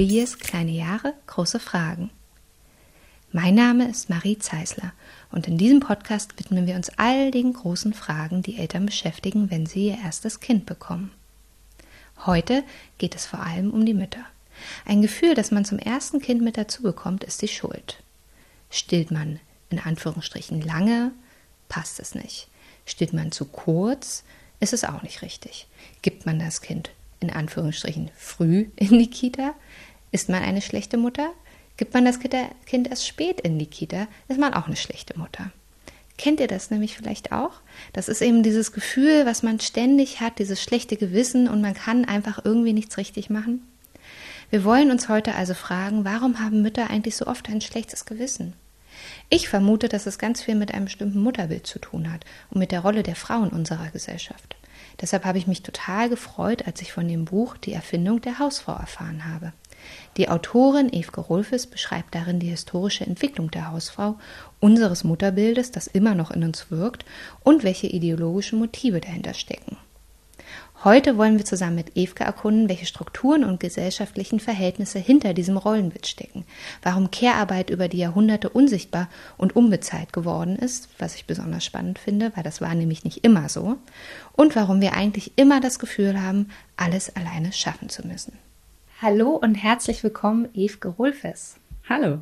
Years, kleine Jahre, große Fragen. Mein Name ist Marie Zeisler und in diesem Podcast widmen wir uns all den großen Fragen, die Eltern beschäftigen, wenn sie ihr erstes Kind bekommen. Heute geht es vor allem um die Mütter. Ein Gefühl, das man zum ersten Kind mit dazu bekommt, ist die Schuld. Stillt man in Anführungsstrichen lange, passt es nicht. Stillt man zu kurz, ist es auch nicht richtig. Gibt man das Kind in Anführungsstrichen früh in die Kita, ist man eine schlechte Mutter. Gibt man das Kind erst spät in die Kita, ist man auch eine schlechte Mutter. Kennt ihr das nämlich vielleicht auch? Das ist eben dieses Gefühl, was man ständig hat, dieses schlechte Gewissen und man kann einfach irgendwie nichts richtig machen. Wir wollen uns heute also fragen, warum haben Mütter eigentlich so oft ein schlechtes Gewissen? Ich vermute, dass es ganz viel mit einem bestimmten Mutterbild zu tun hat und mit der Rolle der Frau in unserer Gesellschaft. Deshalb habe ich mich total gefreut, als ich von dem Buch Die Erfindung der Hausfrau erfahren habe. Die Autorin Evke Rolfes beschreibt darin die historische Entwicklung der Hausfrau, unseres Mutterbildes, das immer noch in uns wirkt, und welche ideologischen Motive dahinter stecken. Heute wollen wir zusammen mit Evke erkunden, welche Strukturen und gesellschaftlichen Verhältnisse hinter diesem Rollenbild stecken, warum Care-Arbeit über die Jahrhunderte unsichtbar und unbezahlt geworden ist, was ich besonders spannend finde, weil das war nämlich nicht immer so, und warum wir eigentlich immer das Gefühl haben, alles alleine schaffen zu müssen. Hallo und herzlich willkommen, Evke Rolfes. Hallo.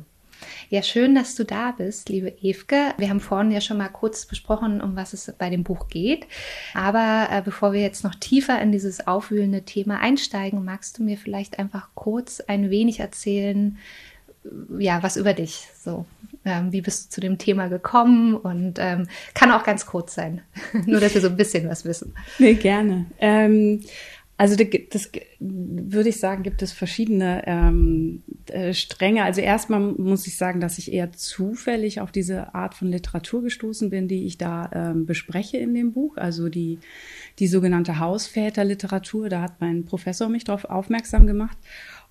Ja, schön, dass du da bist, liebe Evke. Wir haben vorhin ja schon mal kurz besprochen, um was es bei dem Buch geht. Aber äh, bevor wir jetzt noch tiefer in dieses aufwühlende Thema einsteigen, magst du mir vielleicht einfach kurz ein wenig erzählen, ja, was über dich so. Ähm, wie bist du zu dem Thema gekommen? Und ähm, kann auch ganz kurz sein. Nur, dass wir so ein bisschen was wissen. Nee, gerne. Ähm, also das würde ich sagen, gibt es verschiedene ähm, äh, Stränge. Also erstmal muss ich sagen, dass ich eher zufällig auf diese Art von Literatur gestoßen bin, die ich da ähm, bespreche in dem Buch. Also die, die sogenannte Hausväterliteratur. Da hat mein Professor mich darauf aufmerksam gemacht.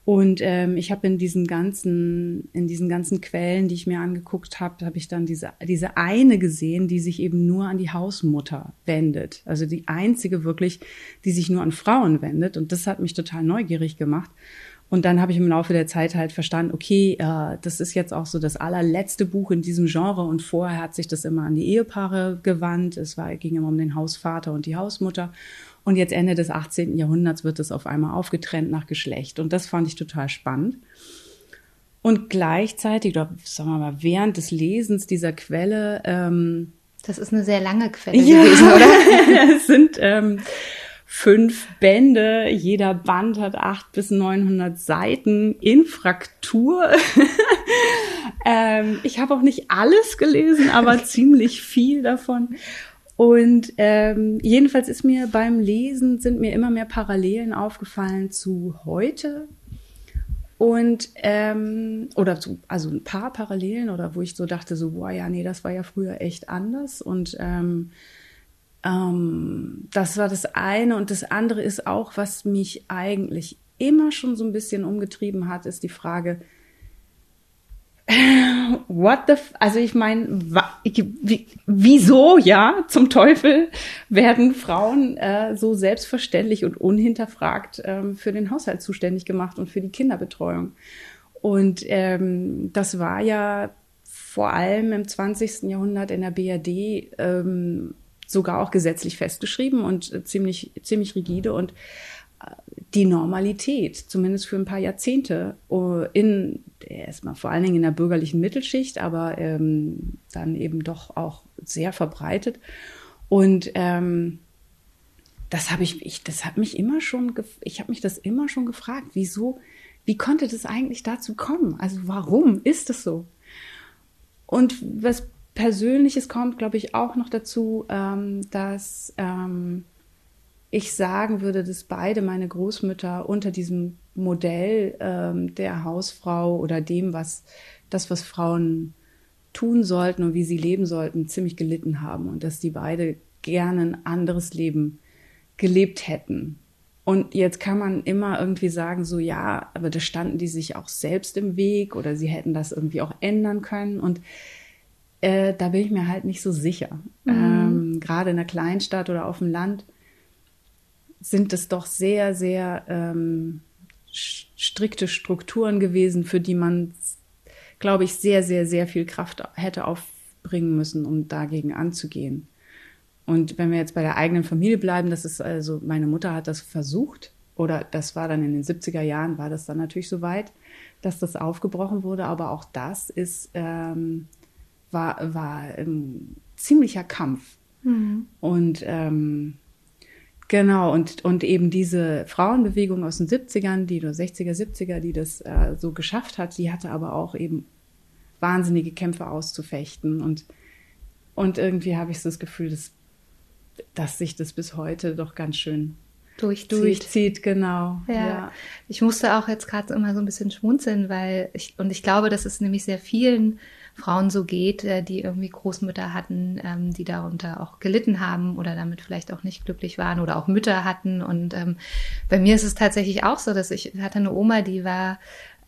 Und ähm, ich habe in diesen ganzen, in diesen ganzen Quellen, die ich mir angeguckt habe, habe ich dann diese, diese eine gesehen, die sich eben nur an die Hausmutter wendet. Also die einzige wirklich, die sich nur an Frauen wendet. Und das hat mich total neugierig gemacht. Und dann habe ich im Laufe der Zeit halt verstanden, okay, äh, das ist jetzt auch so das allerletzte Buch in diesem Genre und vorher hat sich das immer an die Ehepaare gewandt. Es war, ging immer um den Hausvater und die Hausmutter. Und jetzt Ende des 18. Jahrhunderts wird es auf einmal aufgetrennt nach Geschlecht. Und das fand ich total spannend. Und gleichzeitig, oder sagen wir mal, während des Lesens dieser Quelle, ähm, das ist eine sehr lange Quelle ja, gewesen, oder? es sind ähm, fünf Bände. Jeder Band hat acht bis neunhundert Seiten in Fraktur. ähm, ich habe auch nicht alles gelesen, aber ziemlich viel davon. Und ähm, jedenfalls ist mir beim Lesen sind mir immer mehr Parallelen aufgefallen zu heute. Und ähm, oder zu, also ein paar Parallelen oder wo ich so dachte, so, boah, ja, nee, das war ja früher echt anders. Und ähm, ähm, das war das eine. Und das andere ist auch, was mich eigentlich immer schon so ein bisschen umgetrieben hat, ist die Frage, what the, also ich meine, wieso, ja, zum Teufel werden Frauen äh, so selbstverständlich und unhinterfragt ähm, für den Haushalt zuständig gemacht und für die Kinderbetreuung. Und ähm, das war ja vor allem im 20. Jahrhundert in der BRD ähm, sogar auch gesetzlich festgeschrieben und äh, ziemlich, ziemlich rigide und die Normalität, zumindest für ein paar Jahrzehnte, uh, in erstmal vor allen Dingen in der bürgerlichen Mittelschicht, aber ähm, dann eben doch auch sehr verbreitet. Und ähm, das habe ich, ich, das hat mich immer schon, ich habe mich das immer schon gefragt, wieso, wie konnte das eigentlich dazu kommen? Also warum ist es so? Und was Persönliches kommt, glaube ich, auch noch dazu, ähm, dass ähm, ich sagen würde, dass beide meine Großmütter unter diesem Modell ähm, der Hausfrau oder dem, was das, was Frauen tun sollten und wie sie leben sollten, ziemlich gelitten haben und dass die beide gerne ein anderes Leben gelebt hätten. Und jetzt kann man immer irgendwie sagen, so ja, aber da standen die sich auch selbst im Weg oder sie hätten das irgendwie auch ändern können. Und äh, da bin ich mir halt nicht so sicher. Mhm. Ähm, Gerade in einer Kleinstadt oder auf dem Land sind es doch sehr, sehr ähm, strikte Strukturen gewesen, für die man, glaube ich, sehr, sehr, sehr viel Kraft hätte aufbringen müssen, um dagegen anzugehen. Und wenn wir jetzt bei der eigenen Familie bleiben, das ist also, meine Mutter hat das versucht, oder das war dann in den 70er Jahren, war das dann natürlich so weit, dass das aufgebrochen wurde, aber auch das ist, ähm, war, war ein ziemlicher Kampf. Mhm. Und ähm, genau, und, und eben diese Frauenbewegung aus den 70ern, die oder 60er, 70er, die das äh, so geschafft hat, die hatte aber auch eben wahnsinnige Kämpfe auszufechten. Und, und irgendwie habe ich so das Gefühl, dass dass sich das bis heute doch ganz schön durchzieht. Durchzieht, genau. Ja. ja. Ich musste auch jetzt gerade immer so ein bisschen schmunzeln, weil ich, und ich glaube, dass es nämlich sehr vielen Frauen so geht, äh, die irgendwie Großmütter hatten, ähm, die darunter auch gelitten haben oder damit vielleicht auch nicht glücklich waren oder auch Mütter hatten. Und ähm, bei mir ist es tatsächlich auch so, dass ich hatte eine Oma, die war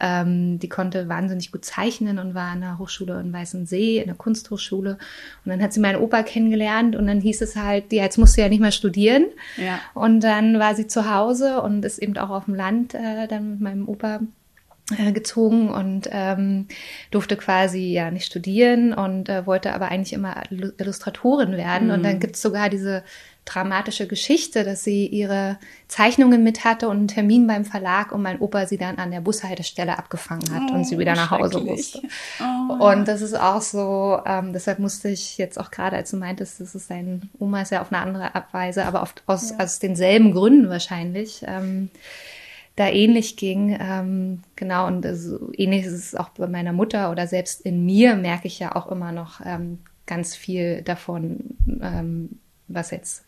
ähm, die konnte wahnsinnig gut zeichnen und war an der Hochschule in Weißensee, in der Kunsthochschule. Und dann hat sie meinen Opa kennengelernt und dann hieß es halt, die jetzt musste ja nicht mehr studieren. Ja. Und dann war sie zu Hause und ist eben auch auf dem Land äh, dann mit meinem Opa gezogen und ähm, durfte quasi ja nicht studieren und äh, wollte aber eigentlich immer Illustratorin werden. Mhm. Und dann gibt's sogar diese dramatische Geschichte, dass sie ihre Zeichnungen mit hatte und einen Termin beim Verlag und mein Opa sie dann an der Bushaltestelle abgefangen hat oh, und sie wieder nach Hause musste. Oh. Und das ist auch so, ähm, deshalb musste ich jetzt auch gerade, als du meintest, das ist dein Oma ist ja auf eine andere Abweise, aber oft aus, ja. aus denselben Gründen wahrscheinlich. Ähm, da ähnlich ging. Ähm, genau, und so ähnlich ist es auch bei meiner Mutter oder selbst in mir merke ich ja auch immer noch ähm, ganz viel davon, ähm, was jetzt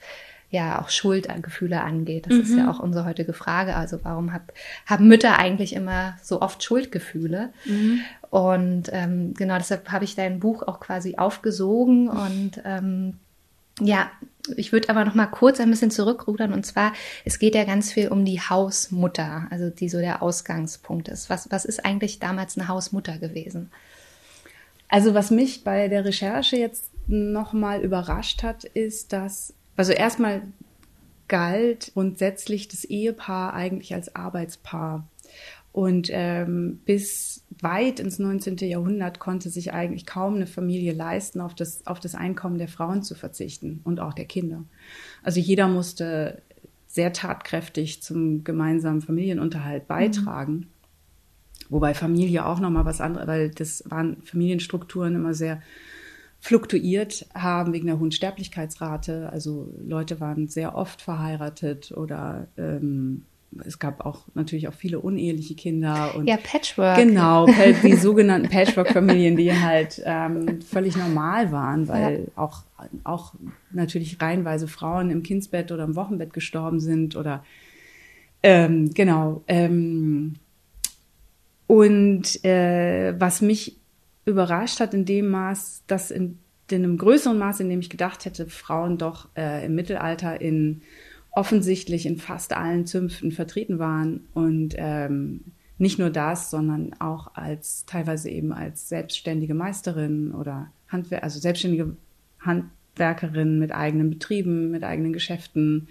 ja auch Schuldgefühle angeht. Das mhm. ist ja mhm. auch unsere heutige Frage. Also warum hab, haben Mütter eigentlich immer so oft Schuldgefühle? Mhm. Und ähm, genau deshalb habe ich dein Buch auch quasi aufgesogen und ähm, ja, ich würde aber noch mal kurz ein bisschen zurückrudern und zwar, es geht ja ganz viel um die Hausmutter, also die so der Ausgangspunkt ist. Was, was ist eigentlich damals eine Hausmutter gewesen? Also was mich bei der Recherche jetzt nochmal überrascht hat, ist, dass, also erstmal galt grundsätzlich das Ehepaar eigentlich als Arbeitspaar. Und ähm, bis weit ins 19. Jahrhundert konnte sich eigentlich kaum eine Familie leisten, auf das, auf das Einkommen der Frauen zu verzichten und auch der Kinder. Also jeder musste sehr tatkräftig zum gemeinsamen Familienunterhalt mhm. beitragen. Mhm. Wobei Familie auch nochmal was anderes, weil das waren Familienstrukturen immer sehr fluktuiert haben wegen der hohen Sterblichkeitsrate. Also Leute waren sehr oft verheiratet oder ähm, es gab auch natürlich auch viele uneheliche Kinder und ja Patchwork genau die sogenannten Patchwork-Familien, die halt ähm, völlig normal waren, weil ja. auch auch natürlich reihenweise Frauen im Kindsbett oder im Wochenbett gestorben sind oder ähm, genau ähm, und äh, was mich überrascht hat in dem Maß, dass in, in einem größeren Maß, in dem ich gedacht hätte, Frauen doch äh, im Mittelalter in offensichtlich in fast allen Zünften vertreten waren und ähm, nicht nur das, sondern auch als teilweise eben als selbstständige Meisterin oder Handwer also selbstständige Handwerkerin mit eigenen Betrieben, mit eigenen Geschäften,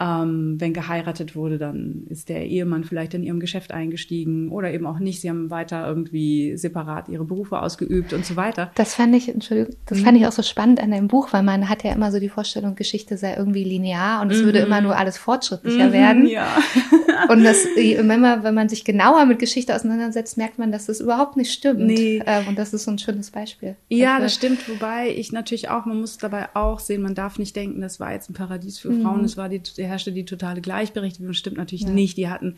ähm, wenn geheiratet wurde, dann ist der Ehemann vielleicht in ihrem Geschäft eingestiegen oder eben auch nicht. Sie haben weiter irgendwie separat ihre Berufe ausgeübt und so weiter. Das fand ich, Entschuldigung, das mhm. fand ich auch so spannend an deinem Buch, weil man hat ja immer so die Vorstellung, Geschichte sei irgendwie linear und es mhm. würde immer nur alles fortschrittlicher mhm, werden. Ja. und das, wenn man, wenn man sich genauer mit Geschichte auseinandersetzt, merkt man, dass das überhaupt nicht stimmt. Nee. Ähm, und das ist so ein schönes Beispiel. Ja, dafür. das stimmt. Wobei ich natürlich auch, man muss dabei auch sehen, man darf nicht denken, das war jetzt ein Paradies für Frauen, mhm. es war die herrschte die totale Gleichberechtigung. Stimmt natürlich ja. nicht. Die hatten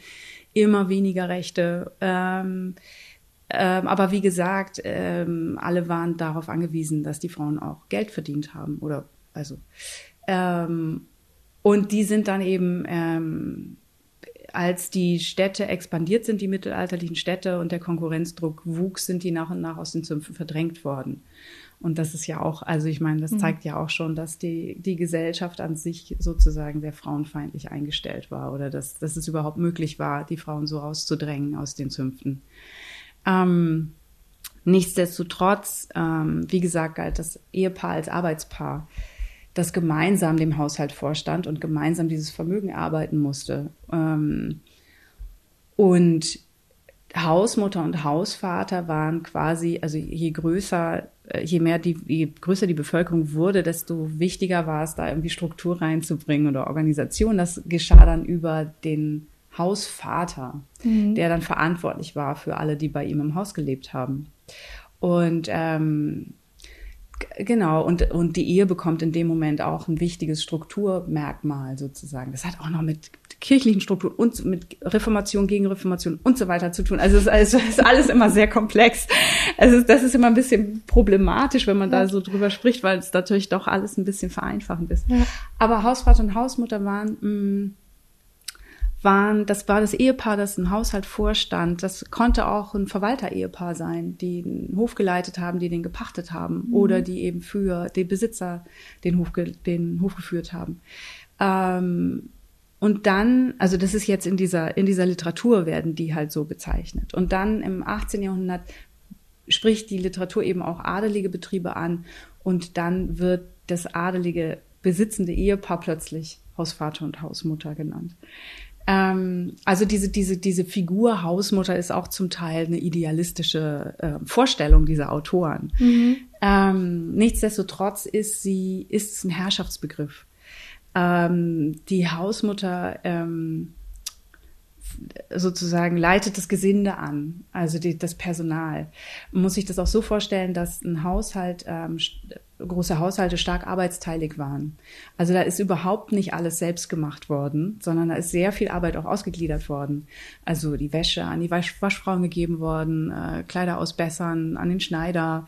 immer weniger Rechte. Ähm, ähm, aber wie gesagt, ähm, alle waren darauf angewiesen, dass die Frauen auch Geld verdient haben. Oder also ähm, und die sind dann eben ähm, als die Städte expandiert sind, die mittelalterlichen Städte und der Konkurrenzdruck wuchs, sind die nach und nach aus den Zümpfen verdrängt worden. Und das ist ja auch, also ich meine, das mhm. zeigt ja auch schon, dass die, die Gesellschaft an sich sozusagen sehr frauenfeindlich eingestellt war oder dass, dass es überhaupt möglich war, die Frauen so rauszudrängen aus den Zünften. Ähm, nichtsdestotrotz, ähm, wie gesagt, galt das Ehepaar als Arbeitspaar, das gemeinsam dem Haushalt vorstand und gemeinsam dieses Vermögen arbeiten musste. Ähm, Und Hausmutter und Hausvater waren quasi, also je größer, je mehr die, je größer die Bevölkerung wurde, desto wichtiger war es, da irgendwie Struktur reinzubringen oder Organisation. Das geschah dann über den Hausvater, mhm. der dann verantwortlich war für alle, die bei ihm im Haus gelebt haben. Und ähm, Genau, und, und die Ehe bekommt in dem Moment auch ein wichtiges Strukturmerkmal sozusagen. Das hat auch noch mit kirchlichen Strukturen und mit Reformation gegen Reformation und so weiter zu tun. Also es ist, alles, es ist alles immer sehr komplex. Also das ist immer ein bisschen problematisch, wenn man da so drüber spricht, weil es natürlich doch alles ein bisschen vereinfachend ist. Ja. Aber Hausvater und Hausmutter waren mh, mm, waren, das war das Ehepaar, das einen Haushalt vorstand. Das konnte auch ein Verwalter-Ehepaar sein, die einen Hof geleitet haben, die den gepachtet haben mhm. oder die eben für den Besitzer den Hof, den Hof geführt haben. Ähm, und dann, also das ist jetzt in dieser, in dieser Literatur werden die halt so bezeichnet. Und dann im 18. Jahrhundert spricht die Literatur eben auch adelige Betriebe an und dann wird das adelige besitzende Ehepaar plötzlich Hausvater und Hausmutter genannt. Ähm, also diese, diese, diese Figur Hausmutter ist auch zum Teil eine idealistische äh, Vorstellung dieser Autoren. Mhm. Ähm, nichtsdestotrotz ist sie, ist es ein Herrschaftsbegriff. Ähm, die Hausmutter ähm, sozusagen leitet das Gesinde an, also die, das Personal. Muss sich das auch so vorstellen, dass ein Haushalt, ähm, große Haushalte stark arbeitsteilig waren. Also da ist überhaupt nicht alles selbst gemacht worden, sondern da ist sehr viel Arbeit auch ausgegliedert worden. Also die Wäsche an die Wasch Waschfrauen gegeben worden, äh, Kleider ausbessern an den Schneider,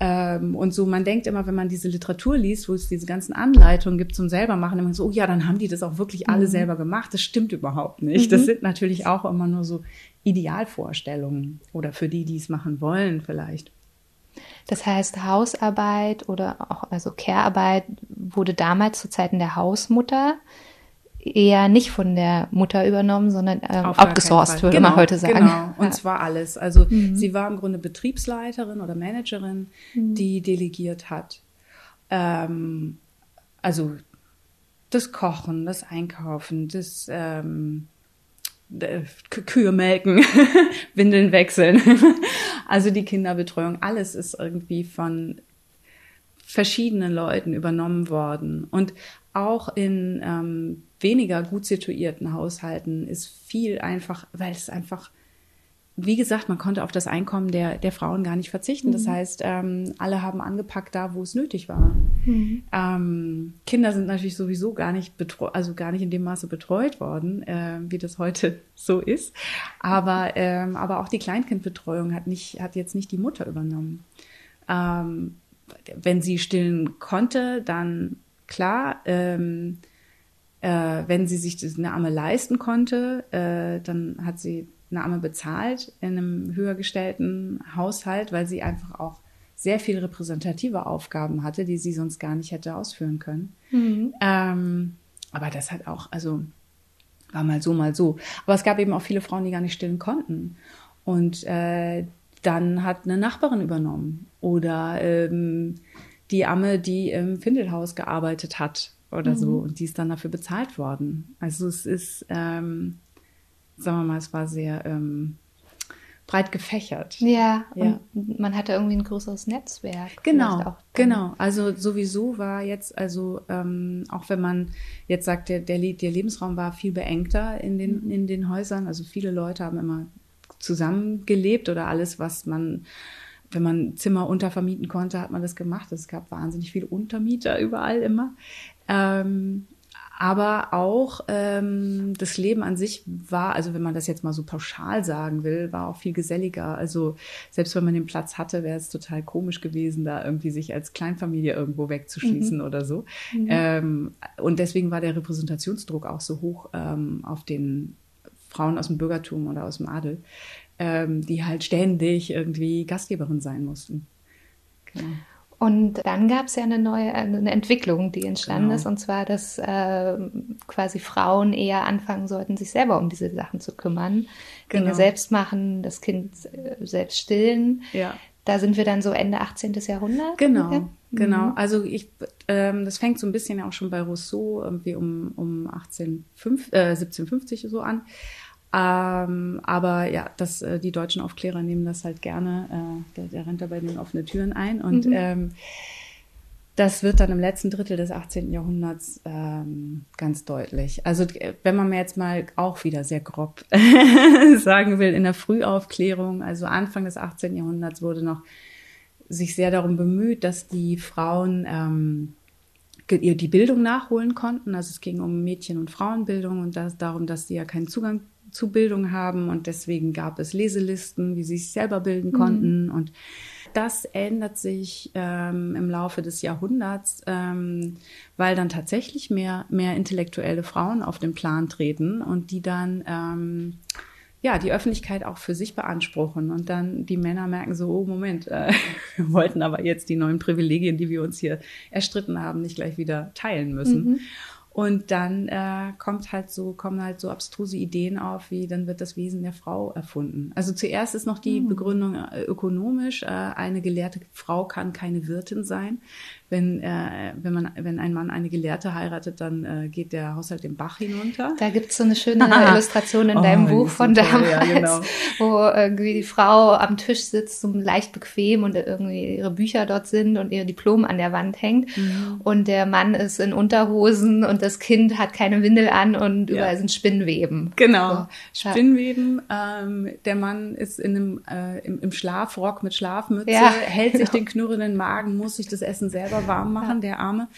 ähm, und so, man denkt immer, wenn man diese Literatur liest, wo es diese ganzen Anleitungen gibt zum selber machen, immer so, oh ja, dann haben die das auch wirklich alle mhm. selber gemacht. Das stimmt überhaupt nicht. Mhm. Das sind natürlich auch immer nur so Idealvorstellungen oder für die, die es machen wollen vielleicht. Das heißt, Hausarbeit oder auch also Care-Arbeit wurde damals zu Zeiten der Hausmutter eher nicht von der Mutter übernommen, sondern ähm, outgesourced, würde genau, man heute sagen. Genau, und ja. zwar alles. Also mhm. sie war im Grunde Betriebsleiterin oder Managerin, mhm. die delegiert hat. Ähm, also das Kochen, das Einkaufen, das ähm, Kühe melken, Windeln wechseln, also die Kinderbetreuung, alles ist irgendwie von verschiedenen Leuten übernommen worden. Und auch in ähm, weniger gut situierten Haushalten ist viel einfach, weil es einfach, wie gesagt, man konnte auf das Einkommen der, der Frauen gar nicht verzichten. Mhm. Das heißt, ähm, alle haben angepackt da, wo es nötig war. Mhm. Ähm, Kinder sind natürlich sowieso gar nicht betreut, also gar nicht in dem Maße betreut worden, äh, wie das heute so ist. Aber, ähm, aber auch die Kleinkindbetreuung hat nicht, hat jetzt nicht die Mutter übernommen. Ähm, wenn sie stillen konnte, dann klar, ähm, äh, wenn sie sich eine Amme leisten konnte, äh, dann hat sie eine Amme bezahlt in einem höher gestellten Haushalt, weil sie einfach auch sehr viel repräsentative Aufgaben hatte, die sie sonst gar nicht hätte ausführen können. Mhm. Ähm, aber das hat auch, also war mal so, mal so. Aber es gab eben auch viele Frauen, die gar nicht stillen konnten. Und äh, dann hat eine Nachbarin übernommen oder ähm, die Amme, die im Findelhaus gearbeitet hat oder mhm. so und die ist dann dafür bezahlt worden. Also es ist, ähm, sagen wir mal, es war sehr ähm, breit gefächert. Ja, ja. Und man hatte irgendwie ein größeres Netzwerk. Genau, genau. Also sowieso war jetzt, also ähm, auch wenn man jetzt sagt, der, der, der Lebensraum war viel beengter in den, mhm. in den Häusern. Also viele Leute haben immer zusammengelebt oder alles, was man wenn man Zimmer untervermieten konnte, hat man das gemacht. Es gab wahnsinnig viele Untermieter überall immer. Ähm, aber auch ähm, das Leben an sich war, also wenn man das jetzt mal so pauschal sagen will, war auch viel geselliger. Also selbst wenn man den Platz hatte, wäre es total komisch gewesen, da irgendwie sich als Kleinfamilie irgendwo wegzuschließen mhm. oder so. Mhm. Ähm, und deswegen war der Repräsentationsdruck auch so hoch ähm, auf den Frauen aus dem Bürgertum oder aus dem Adel, ähm, die halt ständig irgendwie Gastgeberin sein mussten. Genau. Und dann gab es ja eine neue eine Entwicklung, die entstanden genau. ist, und zwar, dass äh, quasi Frauen eher anfangen sollten, sich selber um diese Sachen zu kümmern, genau. Dinge selbst machen, das Kind äh, selbst stillen. Ja. Da sind wir dann so Ende 18. Jahrhundert. Genau, okay? genau. Mhm. Also ich, ähm, das fängt so ein bisschen ja auch schon bei Rousseau irgendwie um, um 18, 5, äh, 1750 so an. Ähm, aber ja, das, äh, die deutschen Aufklärer nehmen das halt gerne. Äh, der, der rennt da bei den offene Türen ein. Und mhm. ähm, das wird dann im letzten Drittel des 18. Jahrhunderts ähm, ganz deutlich. Also wenn man mir jetzt mal auch wieder sehr grob sagen will, in der Frühaufklärung, also Anfang des 18. Jahrhunderts wurde noch sich sehr darum bemüht, dass die Frauen ähm, die Bildung nachholen konnten. Also es ging um Mädchen- und Frauenbildung und das, darum, dass sie ja keinen Zugang zu Bildung haben und deswegen gab es Leselisten, wie sie sich selber bilden konnten mhm. und das ändert sich ähm, im Laufe des Jahrhunderts, ähm, weil dann tatsächlich mehr, mehr intellektuelle Frauen auf den Plan treten und die dann ähm, ja, die Öffentlichkeit auch für sich beanspruchen. Und dann die Männer merken so, oh Moment, äh, wir wollten aber jetzt die neuen Privilegien, die wir uns hier erstritten haben, nicht gleich wieder teilen müssen. Mhm. Und dann äh, kommt halt so, kommen halt so abstruse Ideen auf, wie dann wird das Wesen der Frau erfunden. Also zuerst ist noch die mhm. Begründung äh, ökonomisch. Äh, eine gelehrte Frau kann keine Wirtin sein wenn, äh, wenn, man, wenn ein Mann eine Gelehrte heiratet, dann äh, geht der Haushalt den Bach hinunter. Da gibt es so eine schöne Illustration in oh, deinem Buch von damals, ja, genau. wo irgendwie die Frau am Tisch sitzt, so leicht bequem und irgendwie ihre Bücher dort sind und ihr Diplom an der Wand hängt. Mhm. Und der Mann ist in Unterhosen und das Kind hat keine Windel an und überall ja. sind Spinnweben. Genau, so. Spinnweben. Ähm, der Mann ist in einem, äh, im, im Schlafrock mit Schlafmütze, ja, hält sich den knurrenden Magen, muss sich das Essen selber selber warm machen, der Arme.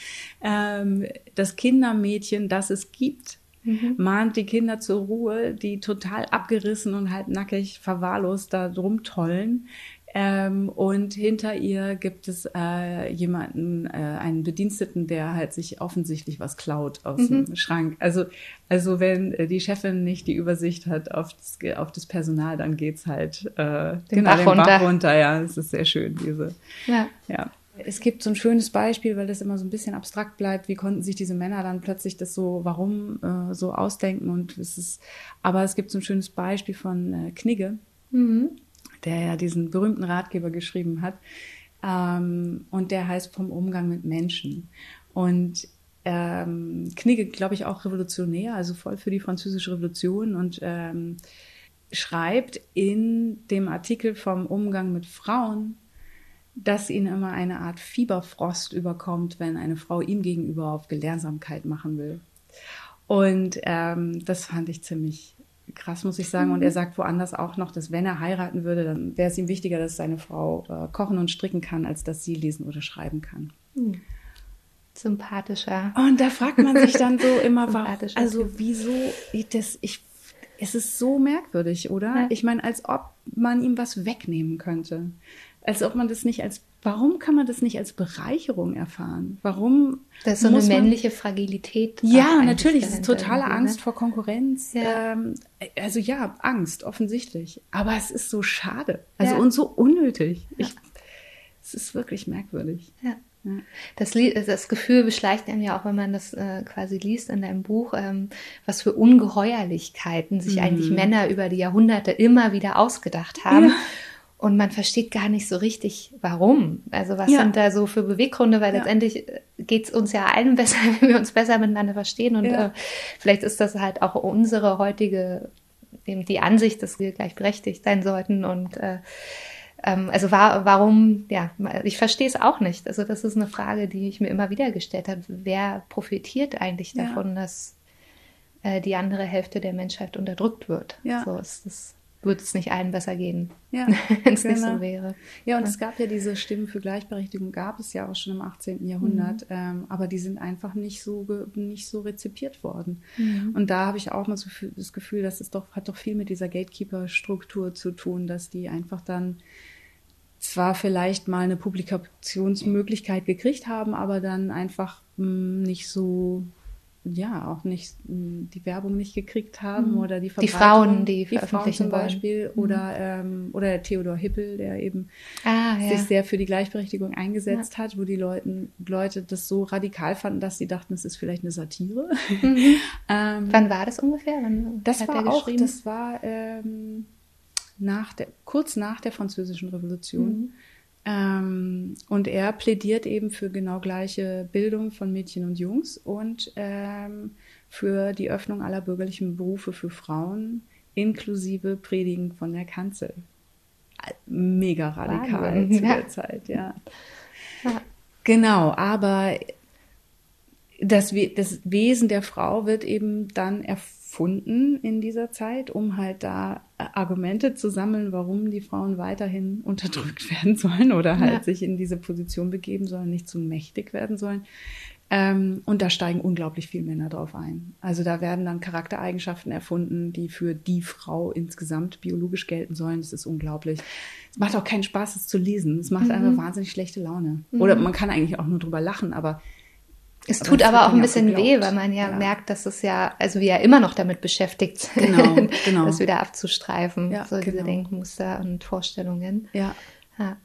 Ähm, das Kindermädchen, das es gibt, mhm. mahnt die Kinder zur Ruhe, die total abgerissen und halt nackig verwahrlost da drum tollen. Ähm, und hinter ihr gibt es äh, jemanden, äh, einen Bediensteten, der halt sich offensichtlich was klaut aus mhm. dem Schrank. Also, also wenn äh, die Chefin nicht die Übersicht hat auf das, auf das Personal, dann geht's halt äh, den, genau, Bach, den runter. Bach runter. Ja, es ist sehr schön, diese. Ja. ja es gibt so ein schönes Beispiel, weil das immer so ein bisschen abstrakt bleibt. Wie konnten sich diese Männer dann plötzlich das so, warum äh, so ausdenken? Und es ist, aber es gibt so ein schönes Beispiel von äh, Knigge, mhm. der ja diesen berühmten Ratgeber geschrieben hat. Ähm, und der heißt vom Umgang mit Menschen. Und ähm, Knigge, glaube ich, auch revolutionär, also voll für die französische Revolution und ähm, schreibt in dem Artikel vom Umgang mit Frauen dass ihn immer eine Art Fieberfrost überkommt, wenn eine Frau ihm gegenüber auf Gelehrsamkeit machen will. Und ähm, das fand ich ziemlich krass, muss ich sagen. Und er mhm. sagt woanders auch noch, dass wenn er heiraten würde, dann wäre es ihm wichtiger, dass seine Frau äh, kochen und stricken kann, als dass sie lesen oder schreiben kann. Mhm. Sympathischer. Und da fragt man sich dann so immer, warum, also wieso, das, ich, es ist so merkwürdig, oder? Ja. Ich meine, als ob man ihm was wegnehmen könnte als ob man das nicht als, warum kann man das nicht als Bereicherung erfahren? Warum? Das ist so eine männliche Fragilität. Ja, natürlich. Es ist totale ne? Angst ne? vor Konkurrenz. Ja. Ähm, also ja, Angst, offensichtlich. Aber es ist so schade. Also ja. und so unnötig. Ja. Ich, es ist wirklich merkwürdig. Ja. Ja. Das, das, Gefühl beschleicht einem ja auch, wenn man das äh, quasi liest in deinem Buch, ähm, was für Ungeheuerlichkeiten sich mhm. eigentlich Männer über die Jahrhunderte immer wieder ausgedacht haben. Ja. Und man versteht gar nicht so richtig, warum. Also was ja. sind da so für Beweggründe, weil ja. letztendlich äh, geht es uns ja allen besser, wenn wir uns besser miteinander verstehen. Und ja. äh, vielleicht ist das halt auch unsere heutige, eben die Ansicht, dass wir gleichberechtigt sein sollten. Und äh, ähm, also war, warum, ja, ich verstehe es auch nicht. Also das ist eine Frage, die ich mir immer wieder gestellt habe. Wer profitiert eigentlich davon, dass äh, die andere Hälfte der Menschheit unterdrückt wird? Ja. So ist das würde es nicht allen besser gehen, ja, wenn es genau. nicht so genau. wäre. Ja, und ja. es gab ja diese Stimmen für Gleichberechtigung, gab es ja auch schon im 18. Jahrhundert, mhm. ähm, aber die sind einfach nicht so, nicht so rezipiert worden. Mhm. Und da habe ich auch mal so das Gefühl, dass es doch, hat doch viel mit dieser Gatekeeper-Struktur zu tun, dass die einfach dann zwar vielleicht mal eine Publikationsmöglichkeit gekriegt haben, aber dann einfach mh, hm, nicht so ja auch nicht die Werbung nicht gekriegt haben mhm. oder die Die Frauen, die, die Frauen zum Beispiel wollen. oder ähm, oder der Theodor Hippel, der eben ah, ja. sich sehr für die Gleichberechtigung eingesetzt ja. hat, wo die Leuten, Leute das so radikal fanden, dass sie dachten, es ist vielleicht eine Satire. Mhm. ähm, Wann war das ungefähr? Wann das war auch, das war ähm, nach der, kurz nach der Französischen Revolution. Mhm. Ähm, und er plädiert eben für genau gleiche Bildung von Mädchen und Jungs und ähm, für die Öffnung aller bürgerlichen Berufe für Frauen inklusive Predigen von der Kanzel. Mega radikal Wahnsinn, zu ja. der Zeit, ja. Ja. Genau, aber das, We- das Wesen der Frau wird eben dann erfunden in dieser Zeit, um halt da äh, Argumente zu sammeln, warum die Frauen weiterhin unterdrückt werden sollen oder halt Ja. sich in diese Position begeben sollen, nicht zu mächtig werden sollen. Ähm, und da steigen unglaublich viele Männer drauf ein. Also da werden dann Charaktereigenschaften erfunden, die für die Frau insgesamt biologisch gelten sollen. Das ist unglaublich. Es macht auch keinen Spaß, es zu lesen. Es macht einfach wahnsinnig schlechte Laune. Oder man kann eigentlich auch nur drüber lachen, aber Es Aber tut aber auch ein bisschen geglaubt. weh, weil man ja, Ja. merkt, dass es ja, also wir ja immer noch damit beschäftigt sind, Genau, genau. das wieder abzustreifen, Ja, so diese genau. Denkmuster und Vorstellungen. ja, Ja.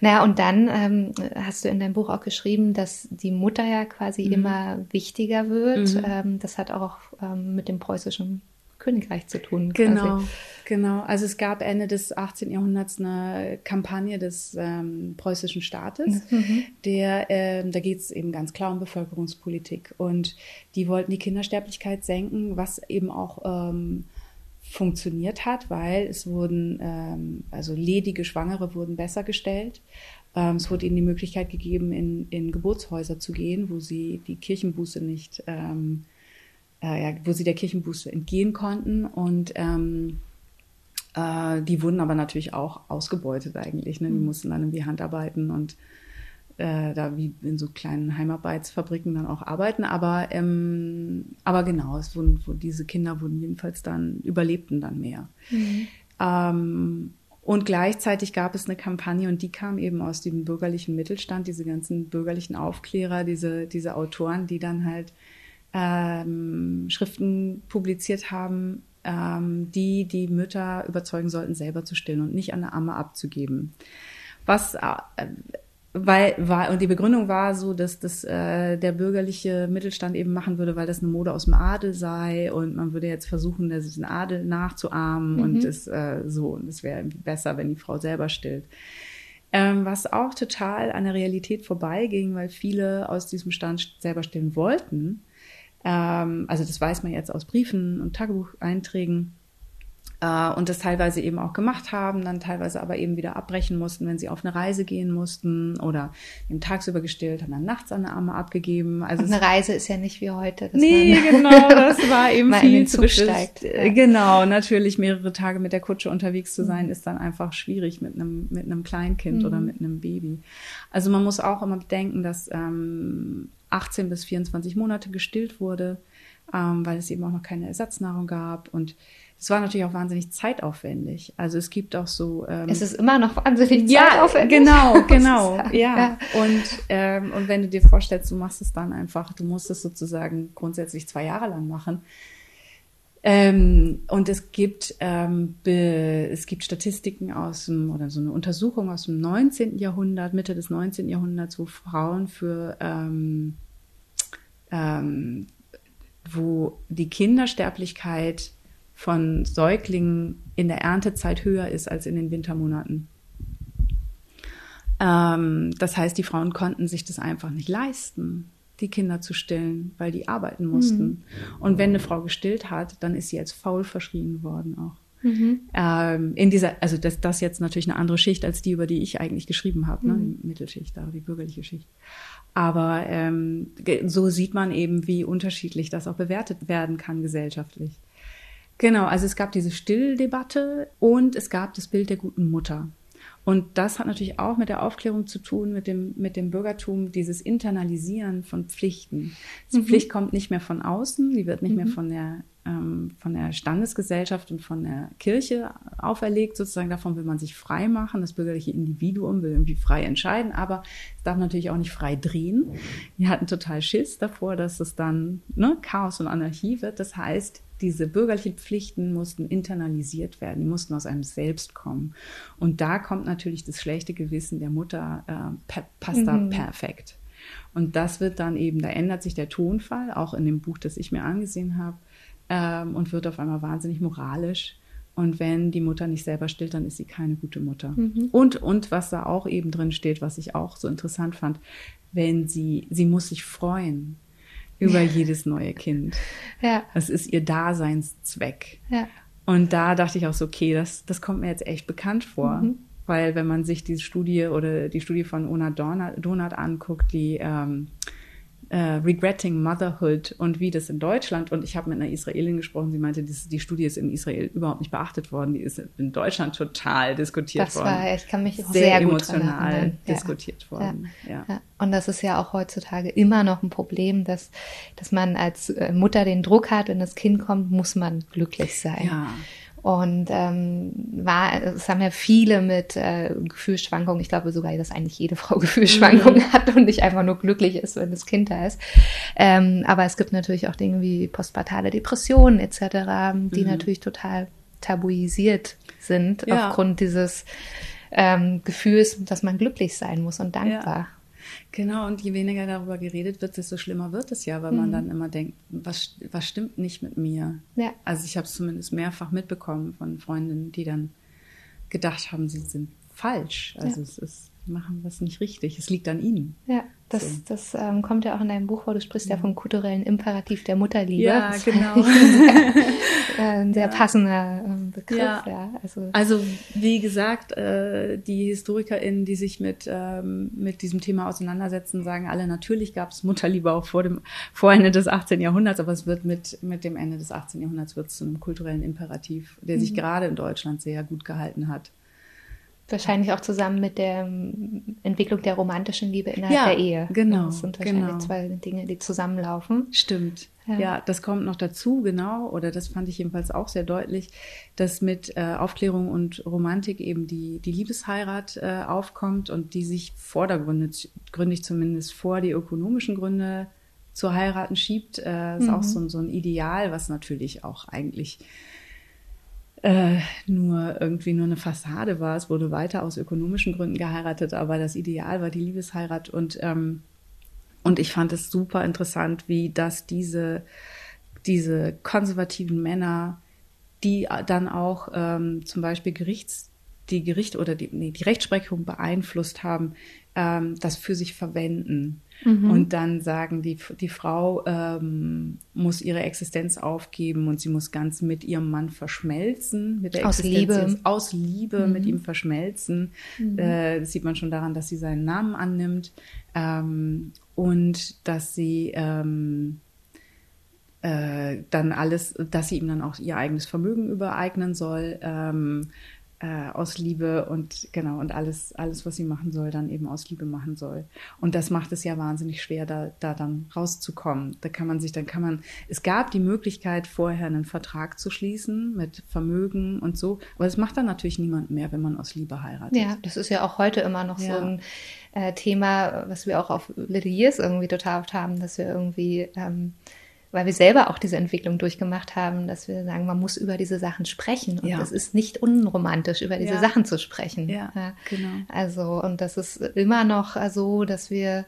Naja, und dann ähm, hast du in deinem Buch auch geschrieben, dass die Mutter ja quasi Mhm. immer wichtiger wird. Ähm, das hat auch ähm, mit dem preußischen Königreich zu tun. Genau, Quasi. genau. Also es gab Ende des 18. Jahrhunderts eine Kampagne des ähm, preußischen Staates, der, ähm, da geht es eben ganz klar um Bevölkerungspolitik und die wollten die Kindersterblichkeit senken, was eben auch ähm, funktioniert hat, weil es wurden, ähm, also ledige Schwangere wurden besser gestellt. Ähm, es wurde ihnen die Möglichkeit gegeben, in, in Geburtshäuser zu gehen, wo sie die Kirchenbuße nicht ähm, äh, wo sie der Kirchenbuße entgehen konnten. Und ähm, äh, die wurden aber natürlich auch ausgebeutet eigentlich. Ne? Die mussten dann irgendwie Handarbeiten und äh, da wie in so kleinen Heimarbeitsfabriken dann auch arbeiten. Aber, ähm, aber genau, es wurden, wo diese Kinder wurden jedenfalls dann, überlebten dann mehr. Ähm, und gleichzeitig gab es eine Kampagne und die kam eben aus dem bürgerlichen Mittelstand, diese ganzen bürgerlichen Aufklärer, diese, diese Autoren, die dann halt ähm, Schriften publiziert haben, ähm, die die Mütter überzeugen sollten, selber zu stillen und nicht an der Amme abzugeben. Was äh, weil war und die Begründung war so, dass das äh, der bürgerliche Mittelstand eben machen würde, weil das eine Mode aus dem Adel sei und man würde jetzt versuchen, diesen Adel nachzuahmen und es äh, so und es wäre besser, wenn die Frau selber stillt. Ähm, was auch total an der Realität vorbeiging, weil viele aus diesem Stand selber stillen wollten. Ähm, also das weiß man jetzt aus Briefen und Tagebucheinträgen äh, und das teilweise eben auch gemacht haben, dann teilweise aber eben wieder abbrechen mussten, wenn sie auf eine Reise gehen mussten oder eben tagsüber gestillt, haben dann nachts an der Amme abgegeben. Also Und eine Reise ist ja nicht wie heute. dass Nee, genau, das war eben viel zu steigt, Äh, ja. Genau, natürlich mehrere Tage mit der Kutsche unterwegs zu Mhm. sein, ist dann einfach schwierig mit einem, mit einem Kleinkind oder mit einem Baby. Also man muss auch immer bedenken, dass ähm, 18 bis 24 Monate gestillt wurde, ähm, weil es eben auch noch keine Ersatznahrung gab und es war natürlich auch wahnsinnig zeitaufwendig. Also es gibt auch so ähm, Es ist immer noch wahnsinnig ja, zeitaufwendig. genau, genau, sagen. ja. Und, ähm, und wenn du dir vorstellst, du machst es dann einfach, du musst es sozusagen grundsätzlich zwei Jahre lang machen. Ähm, und es gibt, ähm, es gibt Statistiken aus dem, oder so eine Untersuchung aus dem 19. Jahrhundert, Mitte des 19. Jahrhunderts, wo Frauen für, ähm, ähm, wo die Kindersterblichkeit von Säuglingen in der Erntezeit höher ist als in den Wintermonaten. Ähm, das heißt, die Frauen konnten sich das einfach nicht leisten, die Kinder zu stillen, weil die arbeiten mussten. Und wenn eine Frau gestillt hat, dann ist sie als faul verschrien worden auch. Ähm, in dieser, also das, das jetzt natürlich eine andere Schicht als die, über die ich eigentlich geschrieben habe, ne? die Mittelschicht, aber die bürgerliche Schicht. Aber ähm, so sieht man eben, wie unterschiedlich das auch bewertet werden kann gesellschaftlich. Genau, also es gab diese Stilldebatte und es gab das Bild der guten Mutter. Und das hat natürlich auch mit der Aufklärung zu tun, mit dem, mit dem Bürgertum, dieses Internalisieren von Pflichten. Die Pflicht kommt nicht mehr von außen, die wird nicht mehr von der, ähm, von der Standesgesellschaft und von der Kirche auferlegt, sozusagen. Davon will man sich frei machen. Das bürgerliche Individuum will irgendwie frei entscheiden, aber es darf natürlich auch nicht frei drehen. Wir hatten total Schiss davor, dass es dann ne, Chaos und Anarchie wird. Das heißt, diese bürgerlichen Pflichten mussten internalisiert werden, die mussten aus einem selbst kommen. Und da kommt natürlich das schlechte Gewissen der Mutter, äh, per, passt da perfekt. Und das wird dann eben, da ändert sich der Tonfall, auch in dem Buch, das ich mir angesehen habe, ähm, und wird auf einmal wahnsinnig moralisch. Und wenn die Mutter nicht selber stillt, dann ist sie keine gute Mutter. Und, und was da auch eben drin steht, was ich auch so interessant fand, wenn sie, sie muss sich freuen über jedes neue Kind. Ja, Das ist ihr Daseinszweck. ja. Und da dachte ich auch so, okay, das, das kommt mir jetzt echt bekannt vor. Mhm. Weil wenn man sich diese Studie oder die Studie von Ona Donat anguckt, die ähm, äh, Regretting Motherhood und wie das in Deutschland, und ich habe mit einer Israelin gesprochen, sie meinte, die, die, Studie ist in Israel überhaupt nicht beachtet worden, die ist in Deutschland total diskutiert das worden. War, ich kann mich sehr, sehr emotional diskutiert ja. worden. Ja. ja. Und das ist ja auch heutzutage immer noch ein Problem, dass, dass man als äh, Mutter den Druck hat, wenn das Kind kommt, muss man glücklich sein. Ja. Und ähm, war, es haben ja viele mit äh, Gefühlsschwankungen, ich glaube sogar, dass eigentlich jede Frau Gefühlsschwankungen mhm. hat und nicht einfach nur glücklich ist, wenn das Kind da ist. Ähm, aber es gibt natürlich auch Dinge wie postpartale Depressionen etc., die mhm. natürlich total tabuisiert sind ja. aufgrund dieses ähm, Gefühls, dass man glücklich sein muss und dankbar. Ja. Genau, und je weniger darüber geredet wird, desto schlimmer wird es ja, weil mhm. man dann immer denkt, was, was stimmt nicht mit mir? Ja. Also ich habe es zumindest mehrfach mitbekommen von Freundinnen, die dann gedacht haben, sie sind falsch. Also ja. es ist, machen was nicht richtig. Es liegt an ihnen. Ja. Das, so. das ähm, kommt ja auch in deinem Buch vor. Du sprichst ja, ja vom kulturellen Imperativ der Mutterliebe. Ja, das genau. Ein sehr, äh, ein sehr ja. passender ähm, Begriff. Ja. ja. Also, also wie gesagt, äh, die HistorikerInnen, die sich mit, ähm, mit diesem Thema auseinandersetzen, sagen alle, natürlich gab es Mutterliebe auch vor dem vor Ende des 18. Jahrhunderts, aber es wird mit, mit dem Ende des 18. Jahrhunderts wird zu einem kulturellen Imperativ, der mhm. sich gerade in Deutschland sehr gut gehalten hat. Wahrscheinlich auch zusammen mit der ähm, Entwicklung der romantischen Liebe innerhalb ja, der Ehe. Genau. Das sind wahrscheinlich genau. zwei Dinge, die zusammenlaufen. Stimmt. Ja. ja. das kommt noch dazu, genau, oder das fand ich jedenfalls auch sehr deutlich, dass mit äh, Aufklärung und Romantik eben die, die Liebesheirat äh, aufkommt und die sich vordergründig gründig zumindest vor die ökonomischen Gründe zu heiraten schiebt. Äh, ist mhm. auch so, so ein Ideal, was natürlich auch eigentlich äh, nur irgendwie nur eine Fassade war. Es wurde weiter aus ökonomischen Gründen geheiratet, aber das Ideal war die Liebesheirat und ähm, und ich fand es super interessant, wie das diese diese konservativen Männer, die dann auch ähm, zum Beispiel Gerichts die Gericht oder die, nee, die Rechtsprechung beeinflusst haben, ähm, das für sich verwenden. Mhm. Und dann sagen, die, die Frau ähm, muss ihre Existenz aufgeben und sie muss ganz mit ihrem Mann verschmelzen, mit der aus Existenz Liebe, aus Liebe mhm. mit ihm verschmelzen. Mhm. Äh, das sieht man schon daran, dass sie seinen Namen annimmt ähm, und dass sie ähm, äh, dann alles, dass sie ihm dann auch ihr eigenes Vermögen übereignen soll. Ähm, äh, aus Liebe und genau und alles, alles, was sie machen soll, dann eben aus Liebe machen soll. Und das macht es ja wahnsinnig schwer, da, da dann rauszukommen. Da kann man sich, dann kann man, es gab die Möglichkeit, vorher einen Vertrag zu schließen mit Vermögen und so, aber das macht dann natürlich niemand mehr, wenn man aus Liebe heiratet. Ja, das ist ja auch heute immer noch ja. so ein äh, Thema, was wir auch auf Little Years irgendwie total oft haben, dass wir irgendwie ähm, weil wir selber auch diese Entwicklung durchgemacht haben, dass wir sagen, man muss über diese Sachen sprechen und ja. es ist nicht unromantisch, über diese ja. Sachen zu sprechen. Ja, ja, genau. Also, und das ist immer noch so, dass wir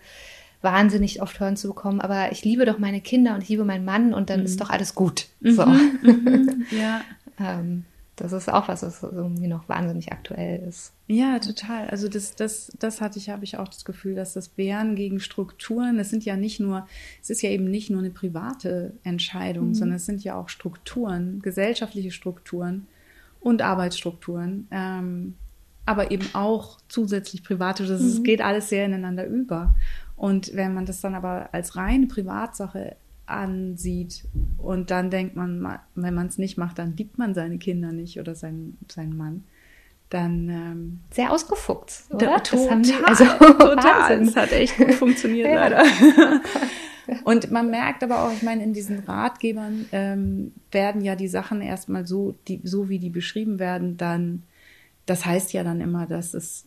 wahnsinnig oft hören zu bekommen, aber ich liebe doch meine Kinder und ich liebe meinen Mann und dann mhm. ist doch alles gut. So. Mhm. mhm. Ja. ähm, das ist auch was, was irgendwie noch wahnsinnig aktuell ist. Ja, total. Also das, das, das hatte ich, habe ich auch das Gefühl, dass das Wehren gegen Strukturen, es sind ja nicht nur, es ist ja eben nicht nur eine private Entscheidung, mhm. sondern es sind ja auch Strukturen, gesellschaftliche Strukturen und Arbeitsstrukturen, ähm, aber eben auch zusätzlich private. Das mhm. geht alles sehr ineinander über. Und wenn man das dann aber als reine Privatsache ansieht und dann denkt man, wenn man es nicht macht, dann liebt man seine Kinder nicht oder seinen, seinen Mann. Dann ähm, sehr ausgefuchst, oder? Da, total, die, also, total. Es hat echt gut funktioniert ja. leider. Und man merkt aber auch, ich meine, in diesen Ratgebern ähm, werden ja die Sachen erstmal so, die, so wie die beschrieben werden, dann, das heißt ja dann immer, dass es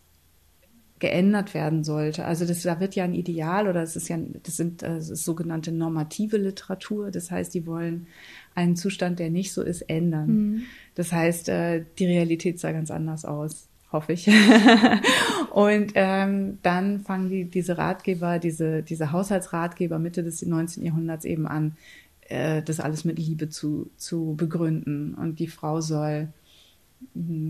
geändert werden sollte. Also das, da wird ja ein Ideal oder es ist ja, das sind das ist sogenannte normative Literatur. Das heißt, die wollen einen Zustand, der nicht so ist, ändern. Mhm. Das heißt, äh, die Realität sah ganz anders aus, hoffe ich. und ähm, dann fangen die, diese Ratgeber, diese, diese Haushaltsratgeber Mitte des 19. Jahrhunderts eben an, äh, das alles mit Liebe zu, zu begründen. Und die Frau soll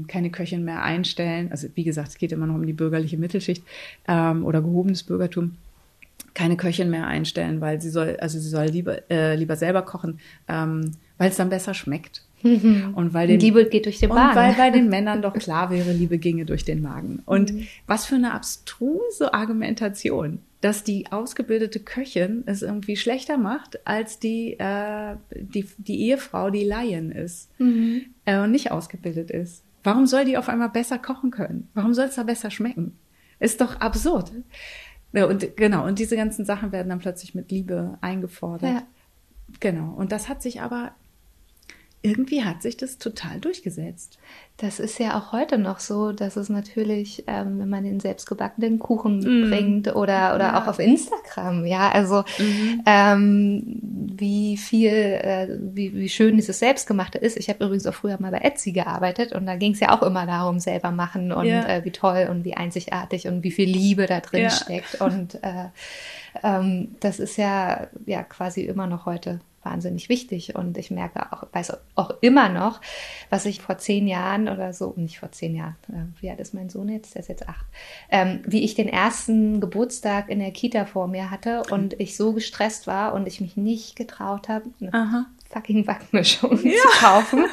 keine Köchin mehr einstellen. Also wie gesagt, es geht immer noch um die bürgerliche Mittelschicht ähm, oder gehobenes Bürgertum. Keine Köchin mehr einstellen, weil sie soll, also sie soll lieber, äh, lieber selber kochen, ähm, weil es dann besser schmeckt. Und weil den, Liebe geht durch den Magen. Und weil bei den Männern doch klar wäre, Liebe ginge durch den Magen. Und mhm. was für eine abstruse Argumentation, dass die ausgebildete Köchin es irgendwie schlechter macht als die, äh, die, die Ehefrau, die Laien ist mhm. äh, und nicht ausgebildet ist. Warum soll die auf einmal besser kochen können? Warum soll es da besser schmecken? Ist doch absurd. Ja, und genau, und diese ganzen Sachen werden dann plötzlich mit Liebe eingefordert. Ja. Genau. Und das hat sich aber irgendwie hat sich das total durchgesetzt. Das ist ja auch heute noch so, dass es natürlich, ähm, wenn man den selbstgebackenen Kuchen mm. bringt oder, oder ja. auch auf Instagram, ja, also mhm. ähm, wie viel, äh, wie, wie schön dieses Selbstgemachte ist. Ich habe übrigens auch früher mal bei Etsy gearbeitet und da ging es ja auch immer darum, selber machen und ja. äh, wie toll und wie einzigartig und wie viel Liebe da drin ja. steckt. Und äh, ähm, das ist ja, ja quasi immer noch heute wahnsinnig wichtig. Und ich merke auch, weiß auch immer noch, was ich vor zehn Jahren oder so, nicht vor zehn Jahren, äh, wie alt ist mein Sohn jetzt? Der ist jetzt acht, ähm, wie ich den ersten Geburtstag in der Kita vor mir hatte und ich so gestresst war und ich mich nicht getraut habe, eine fucking Backmischung ja. zu kaufen,